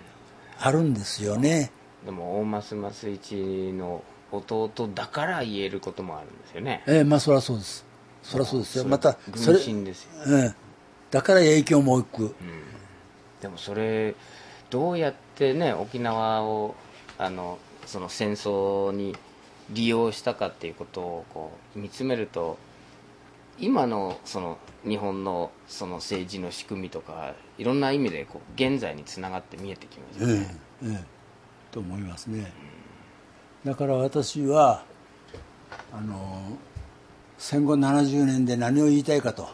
あるんですよね。でも大増増一の弟だから言えることもあるんですよね。ええまあそりゃそうです。そりゃそうですよ。またそれ軍ですよ、ええ、だから影響も大きく、うん、でもそれどうやってね沖縄をあのその戦争に利用したかっていうことをこう見つめると今のその日本のその政治の仕組みとかいろんな意味でこう現在につながって見えてきますよね。ええええ、と思いますね。だから私はあの戦後70年で何を言いたいかと、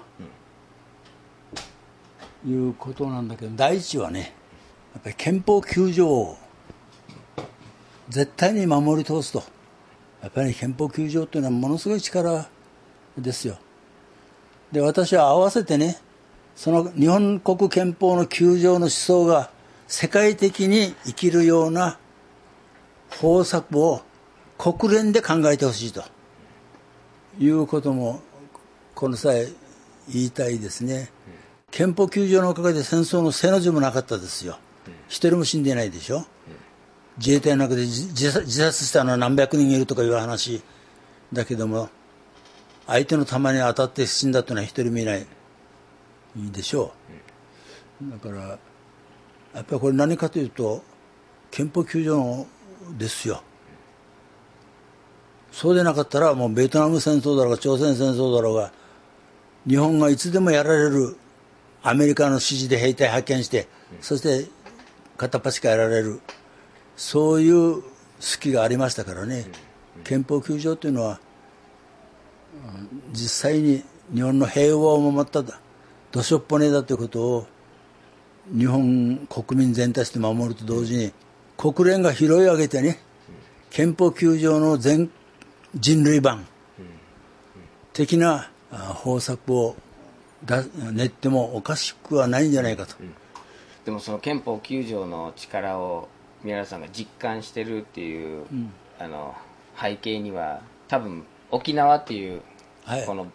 うん、いうことなんだけど第一はねやっぱり憲法9条を絶対に守り通すと。やっぱり憲法9条というのはものすごい力ですよ。で、私は合わせてね、その日本国憲法の9条の思想が世界的に生きるような方策を国連で考えてほしいということもこの際言いたいですね。憲法9条のおかげで戦争の背の字もなかったですよ。一人も死んでないでしょ。自衛隊の中で自殺したのは何百人いるとかいう話。だけども相手の弾に当たって死んだというのは一人もいない。いいでしょう。だからやっぱりこれ何かというと憲法9条ですよ。そうでなかったらもうベトナム戦争だろうが朝鮮戦争だろうが日本がいつでもやられるアメリカの指示で兵隊派遣してそして片っ端からやられる。そういう隙がありましたからね、憲法9条というのは実際に日本の平和を守った土しょっぽねだということを日本国民全体して守ると同時に国連が拾い上げてね憲法9条の全人類版的な方策を練ってもおかしくはないんじゃないかと。でもその憲法9条の力を宮原さんが実感してるっていう、うん、あの背景には多分沖縄っていう、この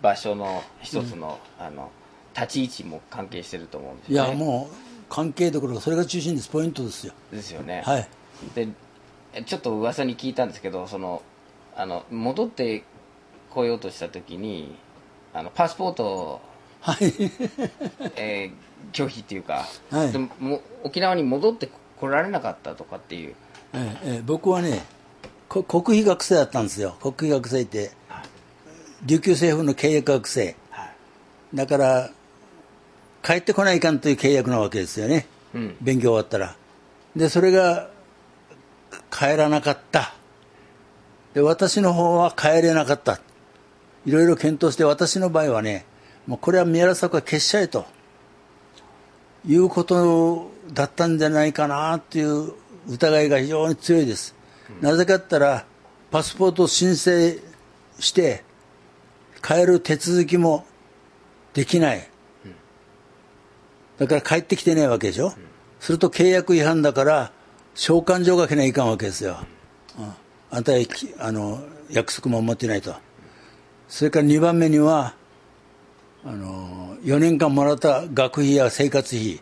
場所の一つの,、あの立ち位置も関係してると思うんですよ、ね、いやもう関係どころかそれが中心です。ポイントですよ。ですよね、はい。でちょっと噂に聞いたんですけどそのあの戻ってこようとした時にあのパスポートを、はい。えー拒否っていうか、はい。でもも沖縄に戻ってこられなかったとかっていう。ええええ僕はねこ国費学生だったんですよ。国費学生って琉球政府の契約学生。だから帰ってこないかんという契約なわけですよね、うん。勉強終わったら。でそれが帰らなかった。で私の方は帰れなかった。いろいろ検討して私の場合はねもうこれは宮原作は消しちゃえということだったんじゃないかなっていう疑いが非常に強いです、なぜかったらパスポートを申請して帰る手続きもできない、だから帰ってきてないわけでしょ、すると契約違反だから召喚状がけないかんわけですよ、うん。あんたはきあの約束も守ってないと。それから2番目にはあの4年間もらった学費や生活費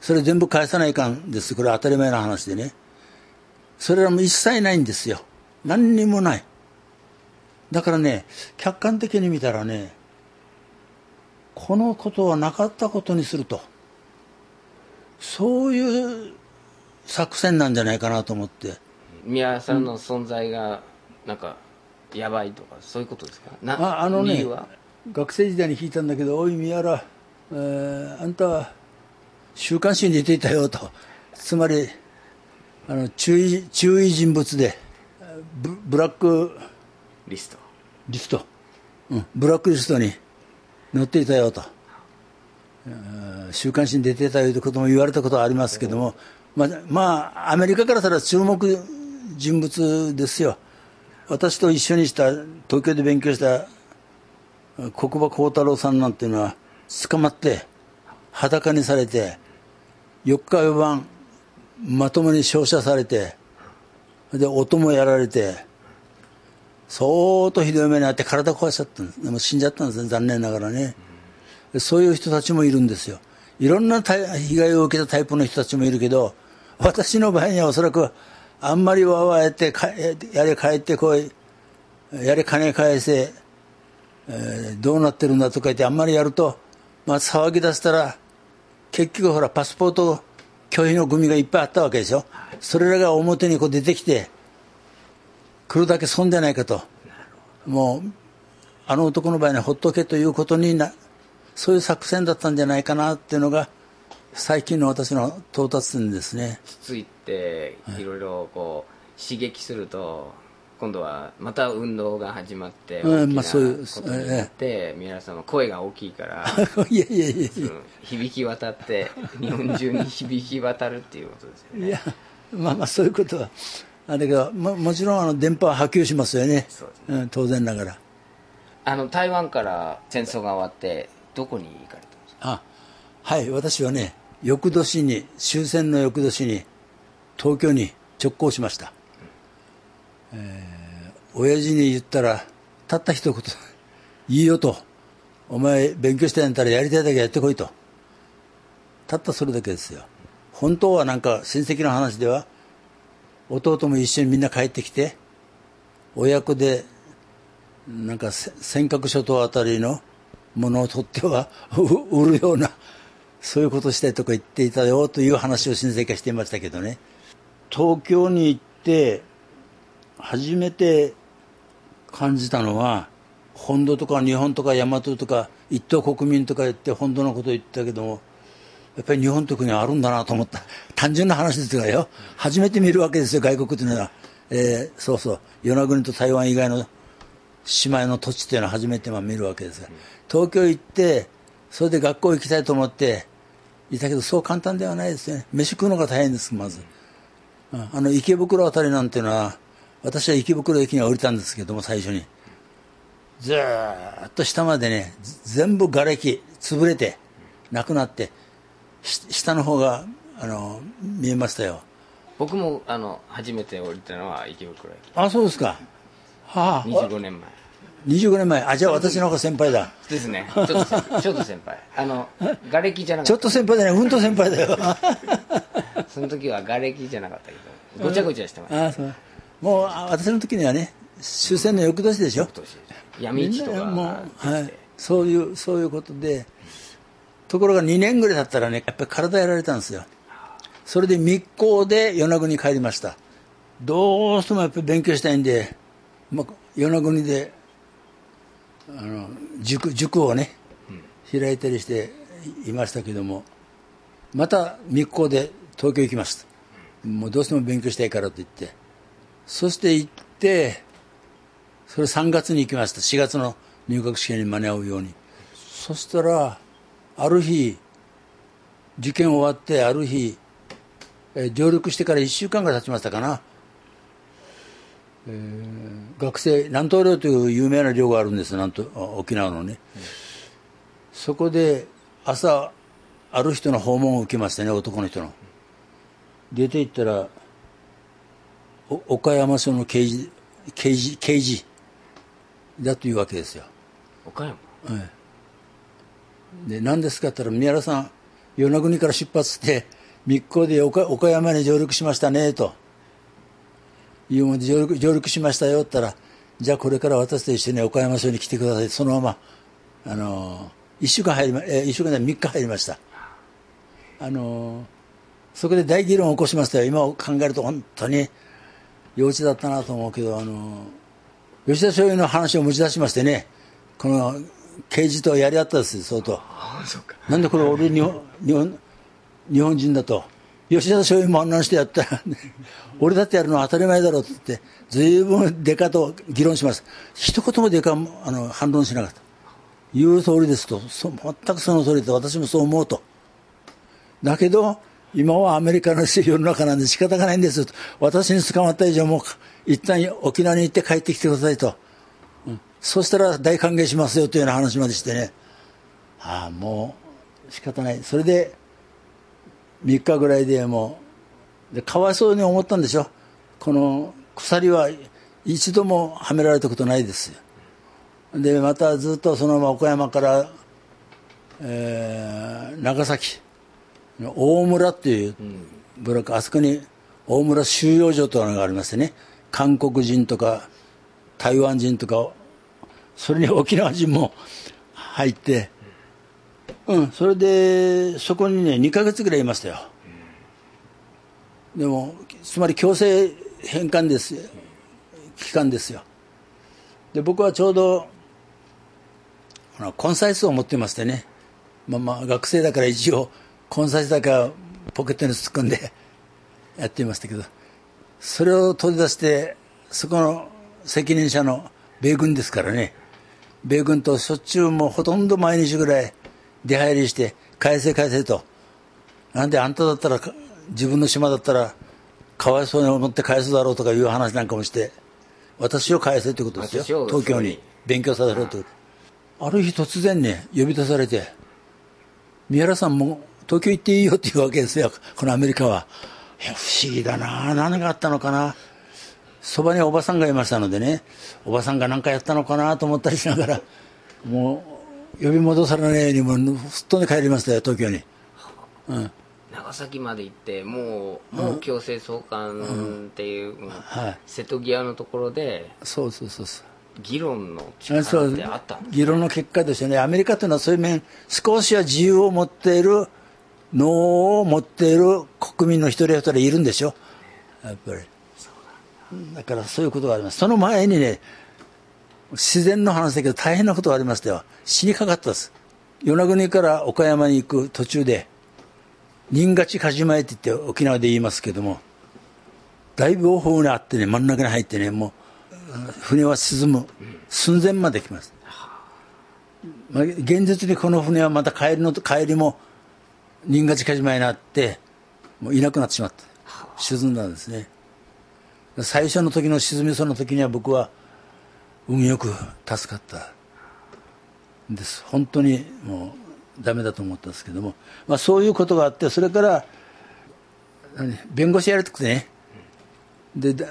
それ全部返さないかんです。これは当たり前の話でね。それらも一切ないんですよ。何にもない。だからね客観的に見たらねこのことはなかったことにすると。そういう作戦なんじゃないかなと思って。宮原さんの存在がなんかやばいとかそういうことですか？なああのね理由は？学生時代に聞いたんだけど「おい宮原、えーあんたは週刊誌に出ていたよ」と。つまりあの注意注意人物でブブラックリスト。リスト、うん、ブラックリストに載っていたよと、えー週刊誌に出ていたよということも言われたことはありますけども、まあ、まあ、アメリカからしたら注目人物ですよ。私と一緒にした、東京で勉強した国場幸太郎さんなんていうのは、捕まって、裸にされて、4日4晩、まともに照射されて、で、音もやられて、相当ひどい目にあって体壊しちゃったんです。でも死んじゃったんですね、残念ながらね。そういう人たちもいるんですよ。いろんな被害を受けたタイプの人たちもいるけど、私の場合にはおそらく、あんまりわーわやってか、やれ帰ってこい、やれ金返せ、えーどうなってるんだとか言ってあんまりやると、まあ騒ぎ出したら、結局ほら、パスポート拒否の組がいっぱいあったわけでしょ。それらが表にこう出てきて、来るだけ損じゃないかと。もう、あの男の場合にはほっとけということにな、そういう作戦だったんじゃないかなっていうのが、最近の私の到達点ですね。つついていろいろこう刺激すると今度はまた運動が始まってうん大きなまあそういうことになって宮原さんは声が大きいから いやいやいや響き渡って日本中に響き渡るっていうことですよや、いねや、まあまあそういうことは、あれだけど、ももちろんあの電波は波及しますよね。そうですうん、当然ながら。あの台湾から戦争が終わってどこに行かれたんですか？あはい私はね翌年に終戦の翌年に東京に直行しました、えー親父に言ったらたった一言「いいよ」と「お前勉強してやったらやりたいだけやってこい」と。たったそれだけですよ。本当はなんか親戚の話では弟も一緒にみんな帰ってきて親子でなんか尖閣諸島あたりのものを取っては 売るようなそういうことしたいとか言っていたよという話を親戚がしていましたけどね。東京に行って初めて感じたのは本土とか日本とか大和とか一等国民とか言って本土のことを言ったけどもやっぱり日本という国はあるんだなと思った。単純な話ですがよ。初めて見るわけですよ外国というのは、えーそうそう。与那国と台湾以外の姉妹の土地というのは初めて見るわけですが。東京行ってそれで学校行きたいと思っていたけどそう簡単ではないですね。飯食うのが大変ですまず、あの池袋あたりなんていうのは私は池袋駅には降りたんですけども最初に。ずーっと下までねず全部瓦礫潰れてなくなってし下の方があの見えましたよ。僕もあの初めて降りたのは池袋駅。あそうですか。はあ。25年前。25年前。あじゃあ私の方が先輩だ。ですね。ちょっと先 輩。あの瓦礫じゃなかっちょっと先輩だね。うんと先輩だよ。た その時は瓦礫じゃなかったけどごちゃごちゃしてました。あそうもうあ私の時にはね終戦の翌年でしょ。年。闇市とか。もう、がはい、そういうそういうことでところが2年ぐらい経ったらねやっぱり体やられたんですよ。それで密航で与那国に帰りました。どうしてもやっぱり勉強したいんで、まあ、与那国であの塾塾をね開いたりしていましたけどもまた密航で東京行きました。もうどうしても勉強したいからと言ってそして行ってそれ3月に行きました。4月の入学試験に間に合うように。そしたらある日受験終わってある日、え上陸してから1週間が経ちましたかな、えー学生南東寮という有名な寮があるんです南東沖縄のね、そこで朝ある人の訪問を受けましたね男の人の。出て行ったら岡山署の刑事刑事刑事だというわけですよ。岡山？で何ですかって言ったら宮原さん与那国から出発して密航で岡岡山に上陸しましたねと。いうもんで上陸上陸しましたよって言ったらじゃあこれから私と一緒に岡山署に来てくださいそのままあの1週間入りまえー一週間で3日入りました。あのそこで大議論を起こしましたよ。今考えると本当に幼稚だったなと思うけどあの吉田醤油の話を持ち出しましてねこの刑事とやり合ったんですよ相当。なんでこれ俺日本日本日本人だと吉田醤油もあんなのしてやったら俺だってやるのは当たり前だろうって言って随分デカと議論します。一言もデカもあの反論しなかった。言う通りですとそ全くその通りで私もそう思うと。だけど今はアメリカの世の中なんで仕方がないんです。私に捕まった以上もう一旦沖縄に行って帰ってきてくださいと、うん。そしたら大歓迎しますよというような話までしてね。ああもう仕方ない。それで3日ぐらいでもうでかわいそうに思ったんでしょ。この鎖は一度もはめられたことないです。よでまたずっとそのまま岡山から、えー長崎大村っていうブロックあそこに大村収容所というのがありましてね韓国人とか台湾人とかそれに沖縄人も入ってうんそれでそこにね2ヶ月ぐらいいましたよ。でもつまり強制返還です期間ですよ。で僕はちょうどあの根菜数を持ってましてねまあまあ学生だから一応根菜だけポケットに突っ込んで やっていましたけどそれを取り出してそこの責任者の米軍ですからね。米軍としょっちゅうもうほとんど毎日ぐらい出入りして返せ返せと。なんであんただったらか自分の島だったらかわいそうに思って返すだろうとかいう話なんかもして私を返せということですよ。東京に。勉強させろと。ある日突然ね呼び出されて宮原さんも東京行っていいよっていうわけですよ。このアメリカは。いや不思議だな。何があったのかな。そばにおばさんがいましたのでね。おばさんが何かやったのかなと思ったりしながら。もう呼び戻されないようにもうすっ飛んで帰りましたよ東京に、うん、長崎まで行ってもうもう強制送還っていう、うん。はい。瀬戸際のところでそうそうそうそう。議論のあそう力ってあったんです議論の結果ですよねアメリカというのはそういう面少しは自由を持っている脳を持っている国民の一人一人いるんでしょ。やっぱり。だからそういうことがあります。その前にね自然の話だけど大変なことがありましたよ。死にかかったです。与那国から岡山に行く途中で新勝鹿島へって言って沖縄で言いますけども大暴風にあってね真ん中に入ってねもう船は沈む。寸前まで来ます、まあ、現実にこの船はまた帰りの帰りも新勝鹿島になってもういなくなってしまった。沈んだんですね。最初の時の沈みそうな時には僕は運よく助かった。んです。本当にもうダメだと思ったんですけども、まあ、そういうことがあってそれから何弁護士やりたくてね。でだ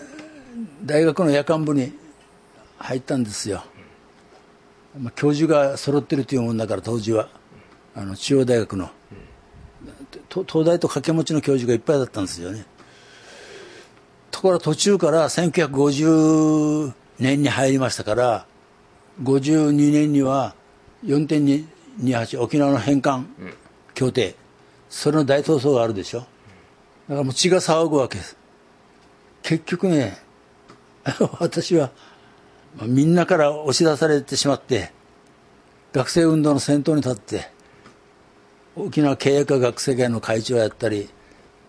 大学の夜間部に入ったんですよ。まあ、教授が揃ってるというもんだから当時は。あの中央大学の、と東大と掛け持ちの教授がいっぱいだったんですよね。ところが途中から1950年に入りましたから52年には4.28沖縄の返還協定、それの大闘争があるでしょ。だからもう血が騒ぐわけです。結局ね 私はみんなから押し出されてしまって学生運動の先頭に立って沖縄経営科学生会の会長やったり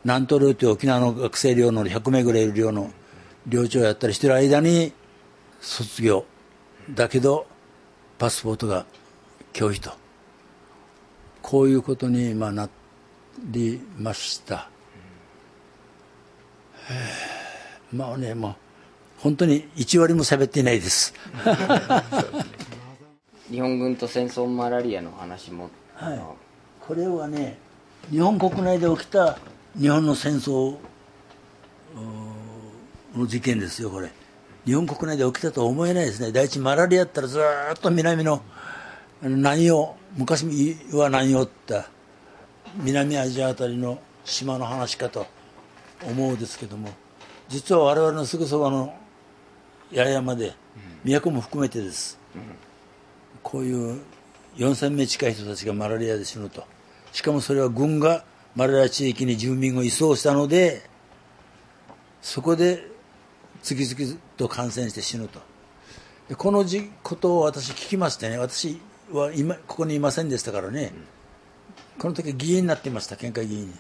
南東寮という沖縄の学生寮の100名ぐらいいる寮の寮長やったりしてる間に卒業だけどパスポートが拒否と。こういうことに今なりました。まあねもう本当に1割も喋っていないです。日本軍と戦争マラリアの話も、はい、これはね日本国内で起きた日本の戦争の事件ですよこれ。日本国内で起きたとは思えないですね。第一マラリアだったらずっと南の南洋昔は南洋って南アジアあたりの島の話かと思うですけども実は我々のすぐそばの八重山で都も含めてです、こういう4000名近い人たちがマラリアで死ぬとしかもそれは軍がマラリア地域に住民を移送したのでそこで次々と感染して死ぬと。でこのことを私聞きましてね私は今ここにいませんでしたからね、この時議員になっていました県会議員に、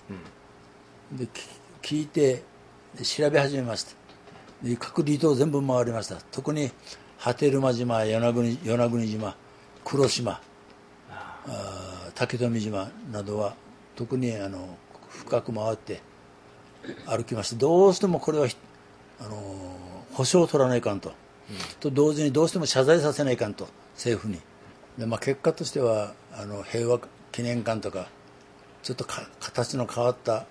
で聞いて調べ始めました。で各離島全部回りました。特に波照間島与那国与那国島黒島竹富島などは特にあの深く回って歩きましてどうしてもこれはあの保証を取らないかんと、うん、と同時にどうしても謝罪させないかんと政府に。で、まあ、結果としてはあの平和記念館とかちょっと形の変わった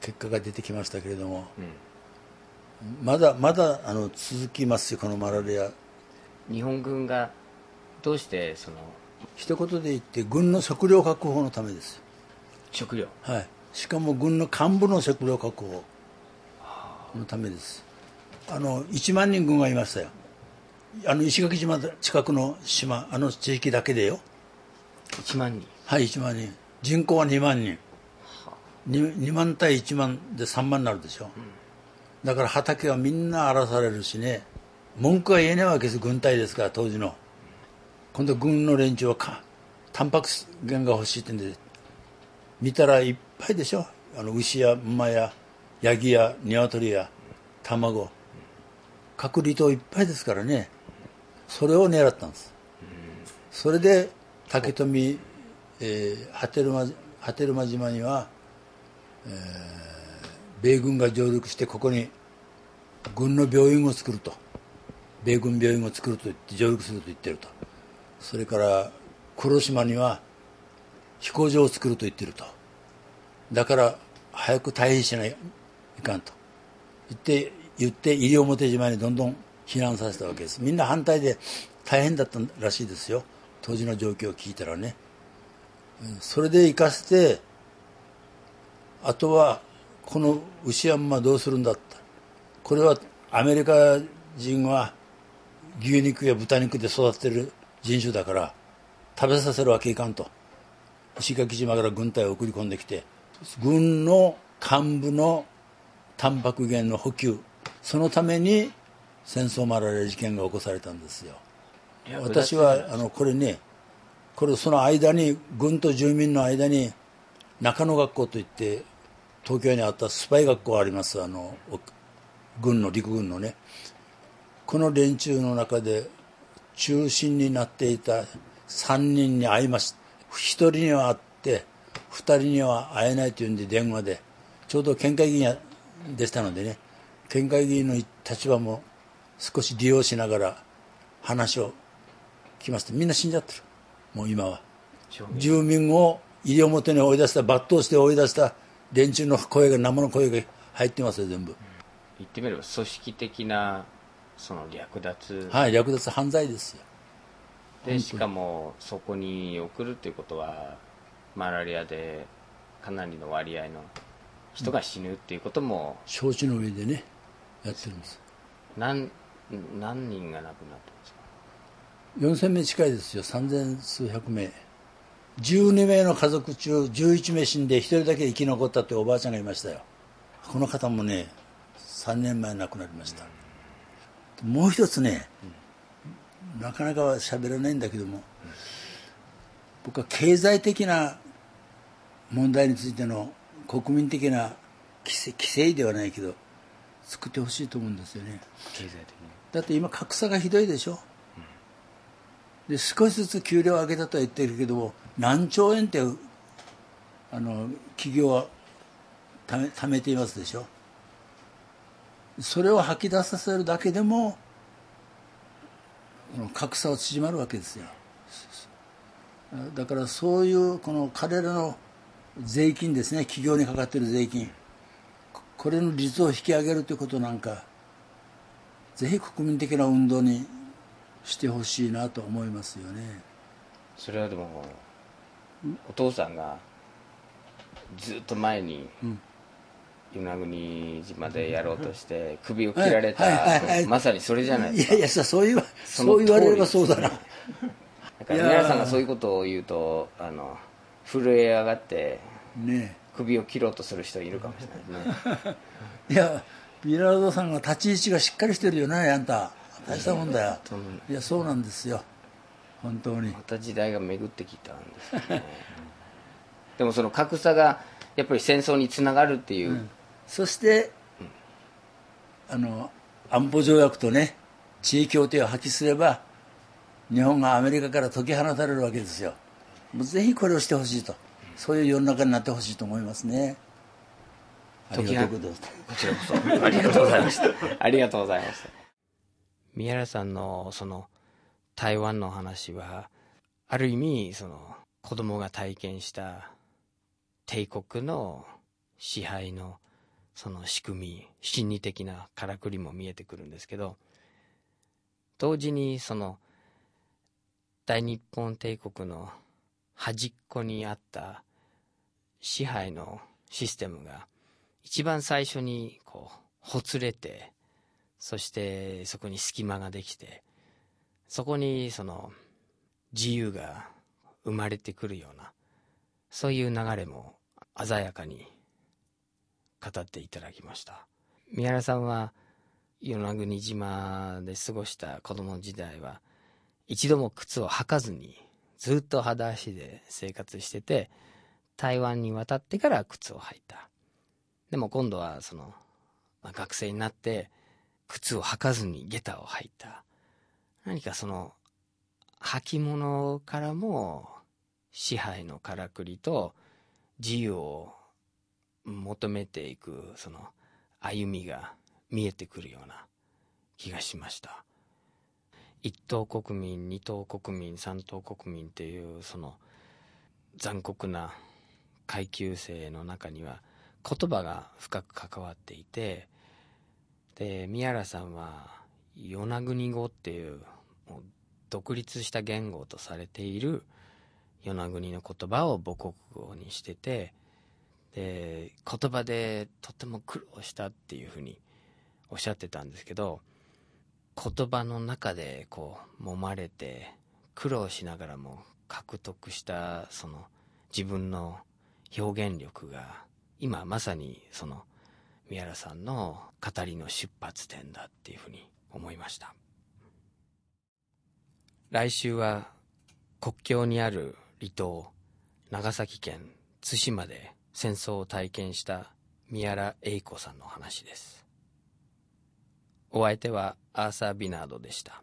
結果が出てきましたけれども、うん、まだまだあの続きますよこのマラリア。日本軍がどうしてその一言で言って軍の食料確保のためです。食料。はい。しかも軍の幹部の食料確保のためです。あの1万人軍がいましたよ。あの石垣島近くの島あの地域だけでよ。1万人。はい1万人。人口は2万人。2, 2万対1万で3万になるでしょ、うん、だから畑はみんな荒らされるしね。文句は言えないわけです軍隊ですから当時の今度軍の連中はかタンパク源が欲しいってんで見たらいっぱいでしょ。あの牛や馬やヤギや鶏や卵。隔離島いっぱいですからね。それを狙ったんです。それで竹富、えー、波照間波照間島には、えー、米軍が上陸してここに軍の病院を作ると。米軍病院を作ると言って上陸すると言ってると。それから黒島には飛行場を作ると言ってると。だから早く退避しないいかんと。言って言って西表島にどんどん避難させたわけです。みんな反対で大変だったらしいですよ。当時の状況を聞いたらね。それで行かせてあとはこの牛山はどうするんだった。これはアメリカ人は牛肉や豚肉で育てる人種だから食べさせるわけいかんと。石垣島から軍隊を送り込んできて軍の幹部のタンパク源の補給そのために戦争マラリア事件が起こされたんですよ。私はあのこれねこれその間に軍と住民の間に中野学校といって東京にあったスパイ学校ありますあの軍の陸軍のね。この連中の中で中心になっていた3人に会いました1人には会って2人には会えないというんで電話でちょうど県会議員でしたのでね県会議員の立場も少し利用しながら話を聞きましたみんな死んじゃってる。もう今は。住民。を西表に追い出した抜刀して追い出した連中の声が生の声が入ってますよ全部、うん、言ってみれば組織的なその略奪。はい略奪犯罪ですよ。でしかもそこに送るっていうことはマラリアでかなりの割合の人が死ぬっていうことも承知の上でねやってるんです。何何人が亡くなったんですか？4000名近いですよ。3000数百名。12名の家族中11名死んで1人だけ生き残ったっておばあちゃんがいましたよ。この方もね3年前亡くなりましたもう一つね、なかなかは喋らないんだけども、僕は経済的な問題についての国民的な規制規制ではないけど作ってほしいと思うんですよね。経済的に。だって今格差がひどいでしょ、で少しずつ給料を上げたとは言ってるけども何兆円ってあの企業はため貯めていますでしょそれを吐き出させるだけでも格差は縮まるわけですよ。だからそういうこの彼らの税金ですね。企業にかかっている税金。これの率を引き上げるということなんかぜひ国民的な運動にしてほしいなと思いますよね。それはでもお父さんがずっと前に与那国島でやろうとして首を切られた、まさにそれじゃないですか。いやいやさそう言わそう言われればそうだな。だから皆さんがそういうことを言うとあの震え上がってね。首を切ろうとする人いるかもしれないですね。いやビラードさんが立ち位置がしっかりしてるよねあんた。大したもんだよ。いやそうなんですよ。本当に。また時代が巡ってきたんですね。でもその格差がやっぱり戦争につながるっていう、そして、あの安保条約とね地位協定を破棄すれば日本がアメリカから解き放たれるわけですよ。もうぜひこれをしてほしいと。そういう世の中になってほしいと思いますね。ありがとうございます。こちらこそありがとうございました。ありがとうございました。宮原さんのその台湾の話はある意味その子供が体験した帝国の支配のその仕組み心理的なからくりも見えてくるんですけど同時にその大日本帝国の端っこにあった支配のシステムが一番最初にこうほつれてそしてそこに隙間ができてそこにその自由が生まれてくるようなそういう流れも鮮やかに語っていただきました。宮原さんは与那国島で過ごした子供時代は一度も靴を履かずにずっと裸足で生活してて台湾に渡ってから靴を履いた。でも今度はその、まあ学生になって靴を履かずに下駄を履いた。何かその履物からも支配のからくりと自由を求めていくその歩みが見えてくるような気がしました。一等国民二等国民三等国民っていうその残酷な階級性の中には言葉が深く関わっていてで宮原さんは与那国語っていうもう独立した言語とされている与那国の言葉を母国語にしててで言葉でとても苦労したっていうふうにおっしゃってたんですけど言葉の中でこう揉まれて苦労しながらも獲得したその自分の表現力が今まさにその宮原さんの語りの出発点だっていうふうに思いました。来週は国境にある離島長崎県対馬で戦争を体験した宮原英子さんの話です。お相手はアーサー・ビナードでした。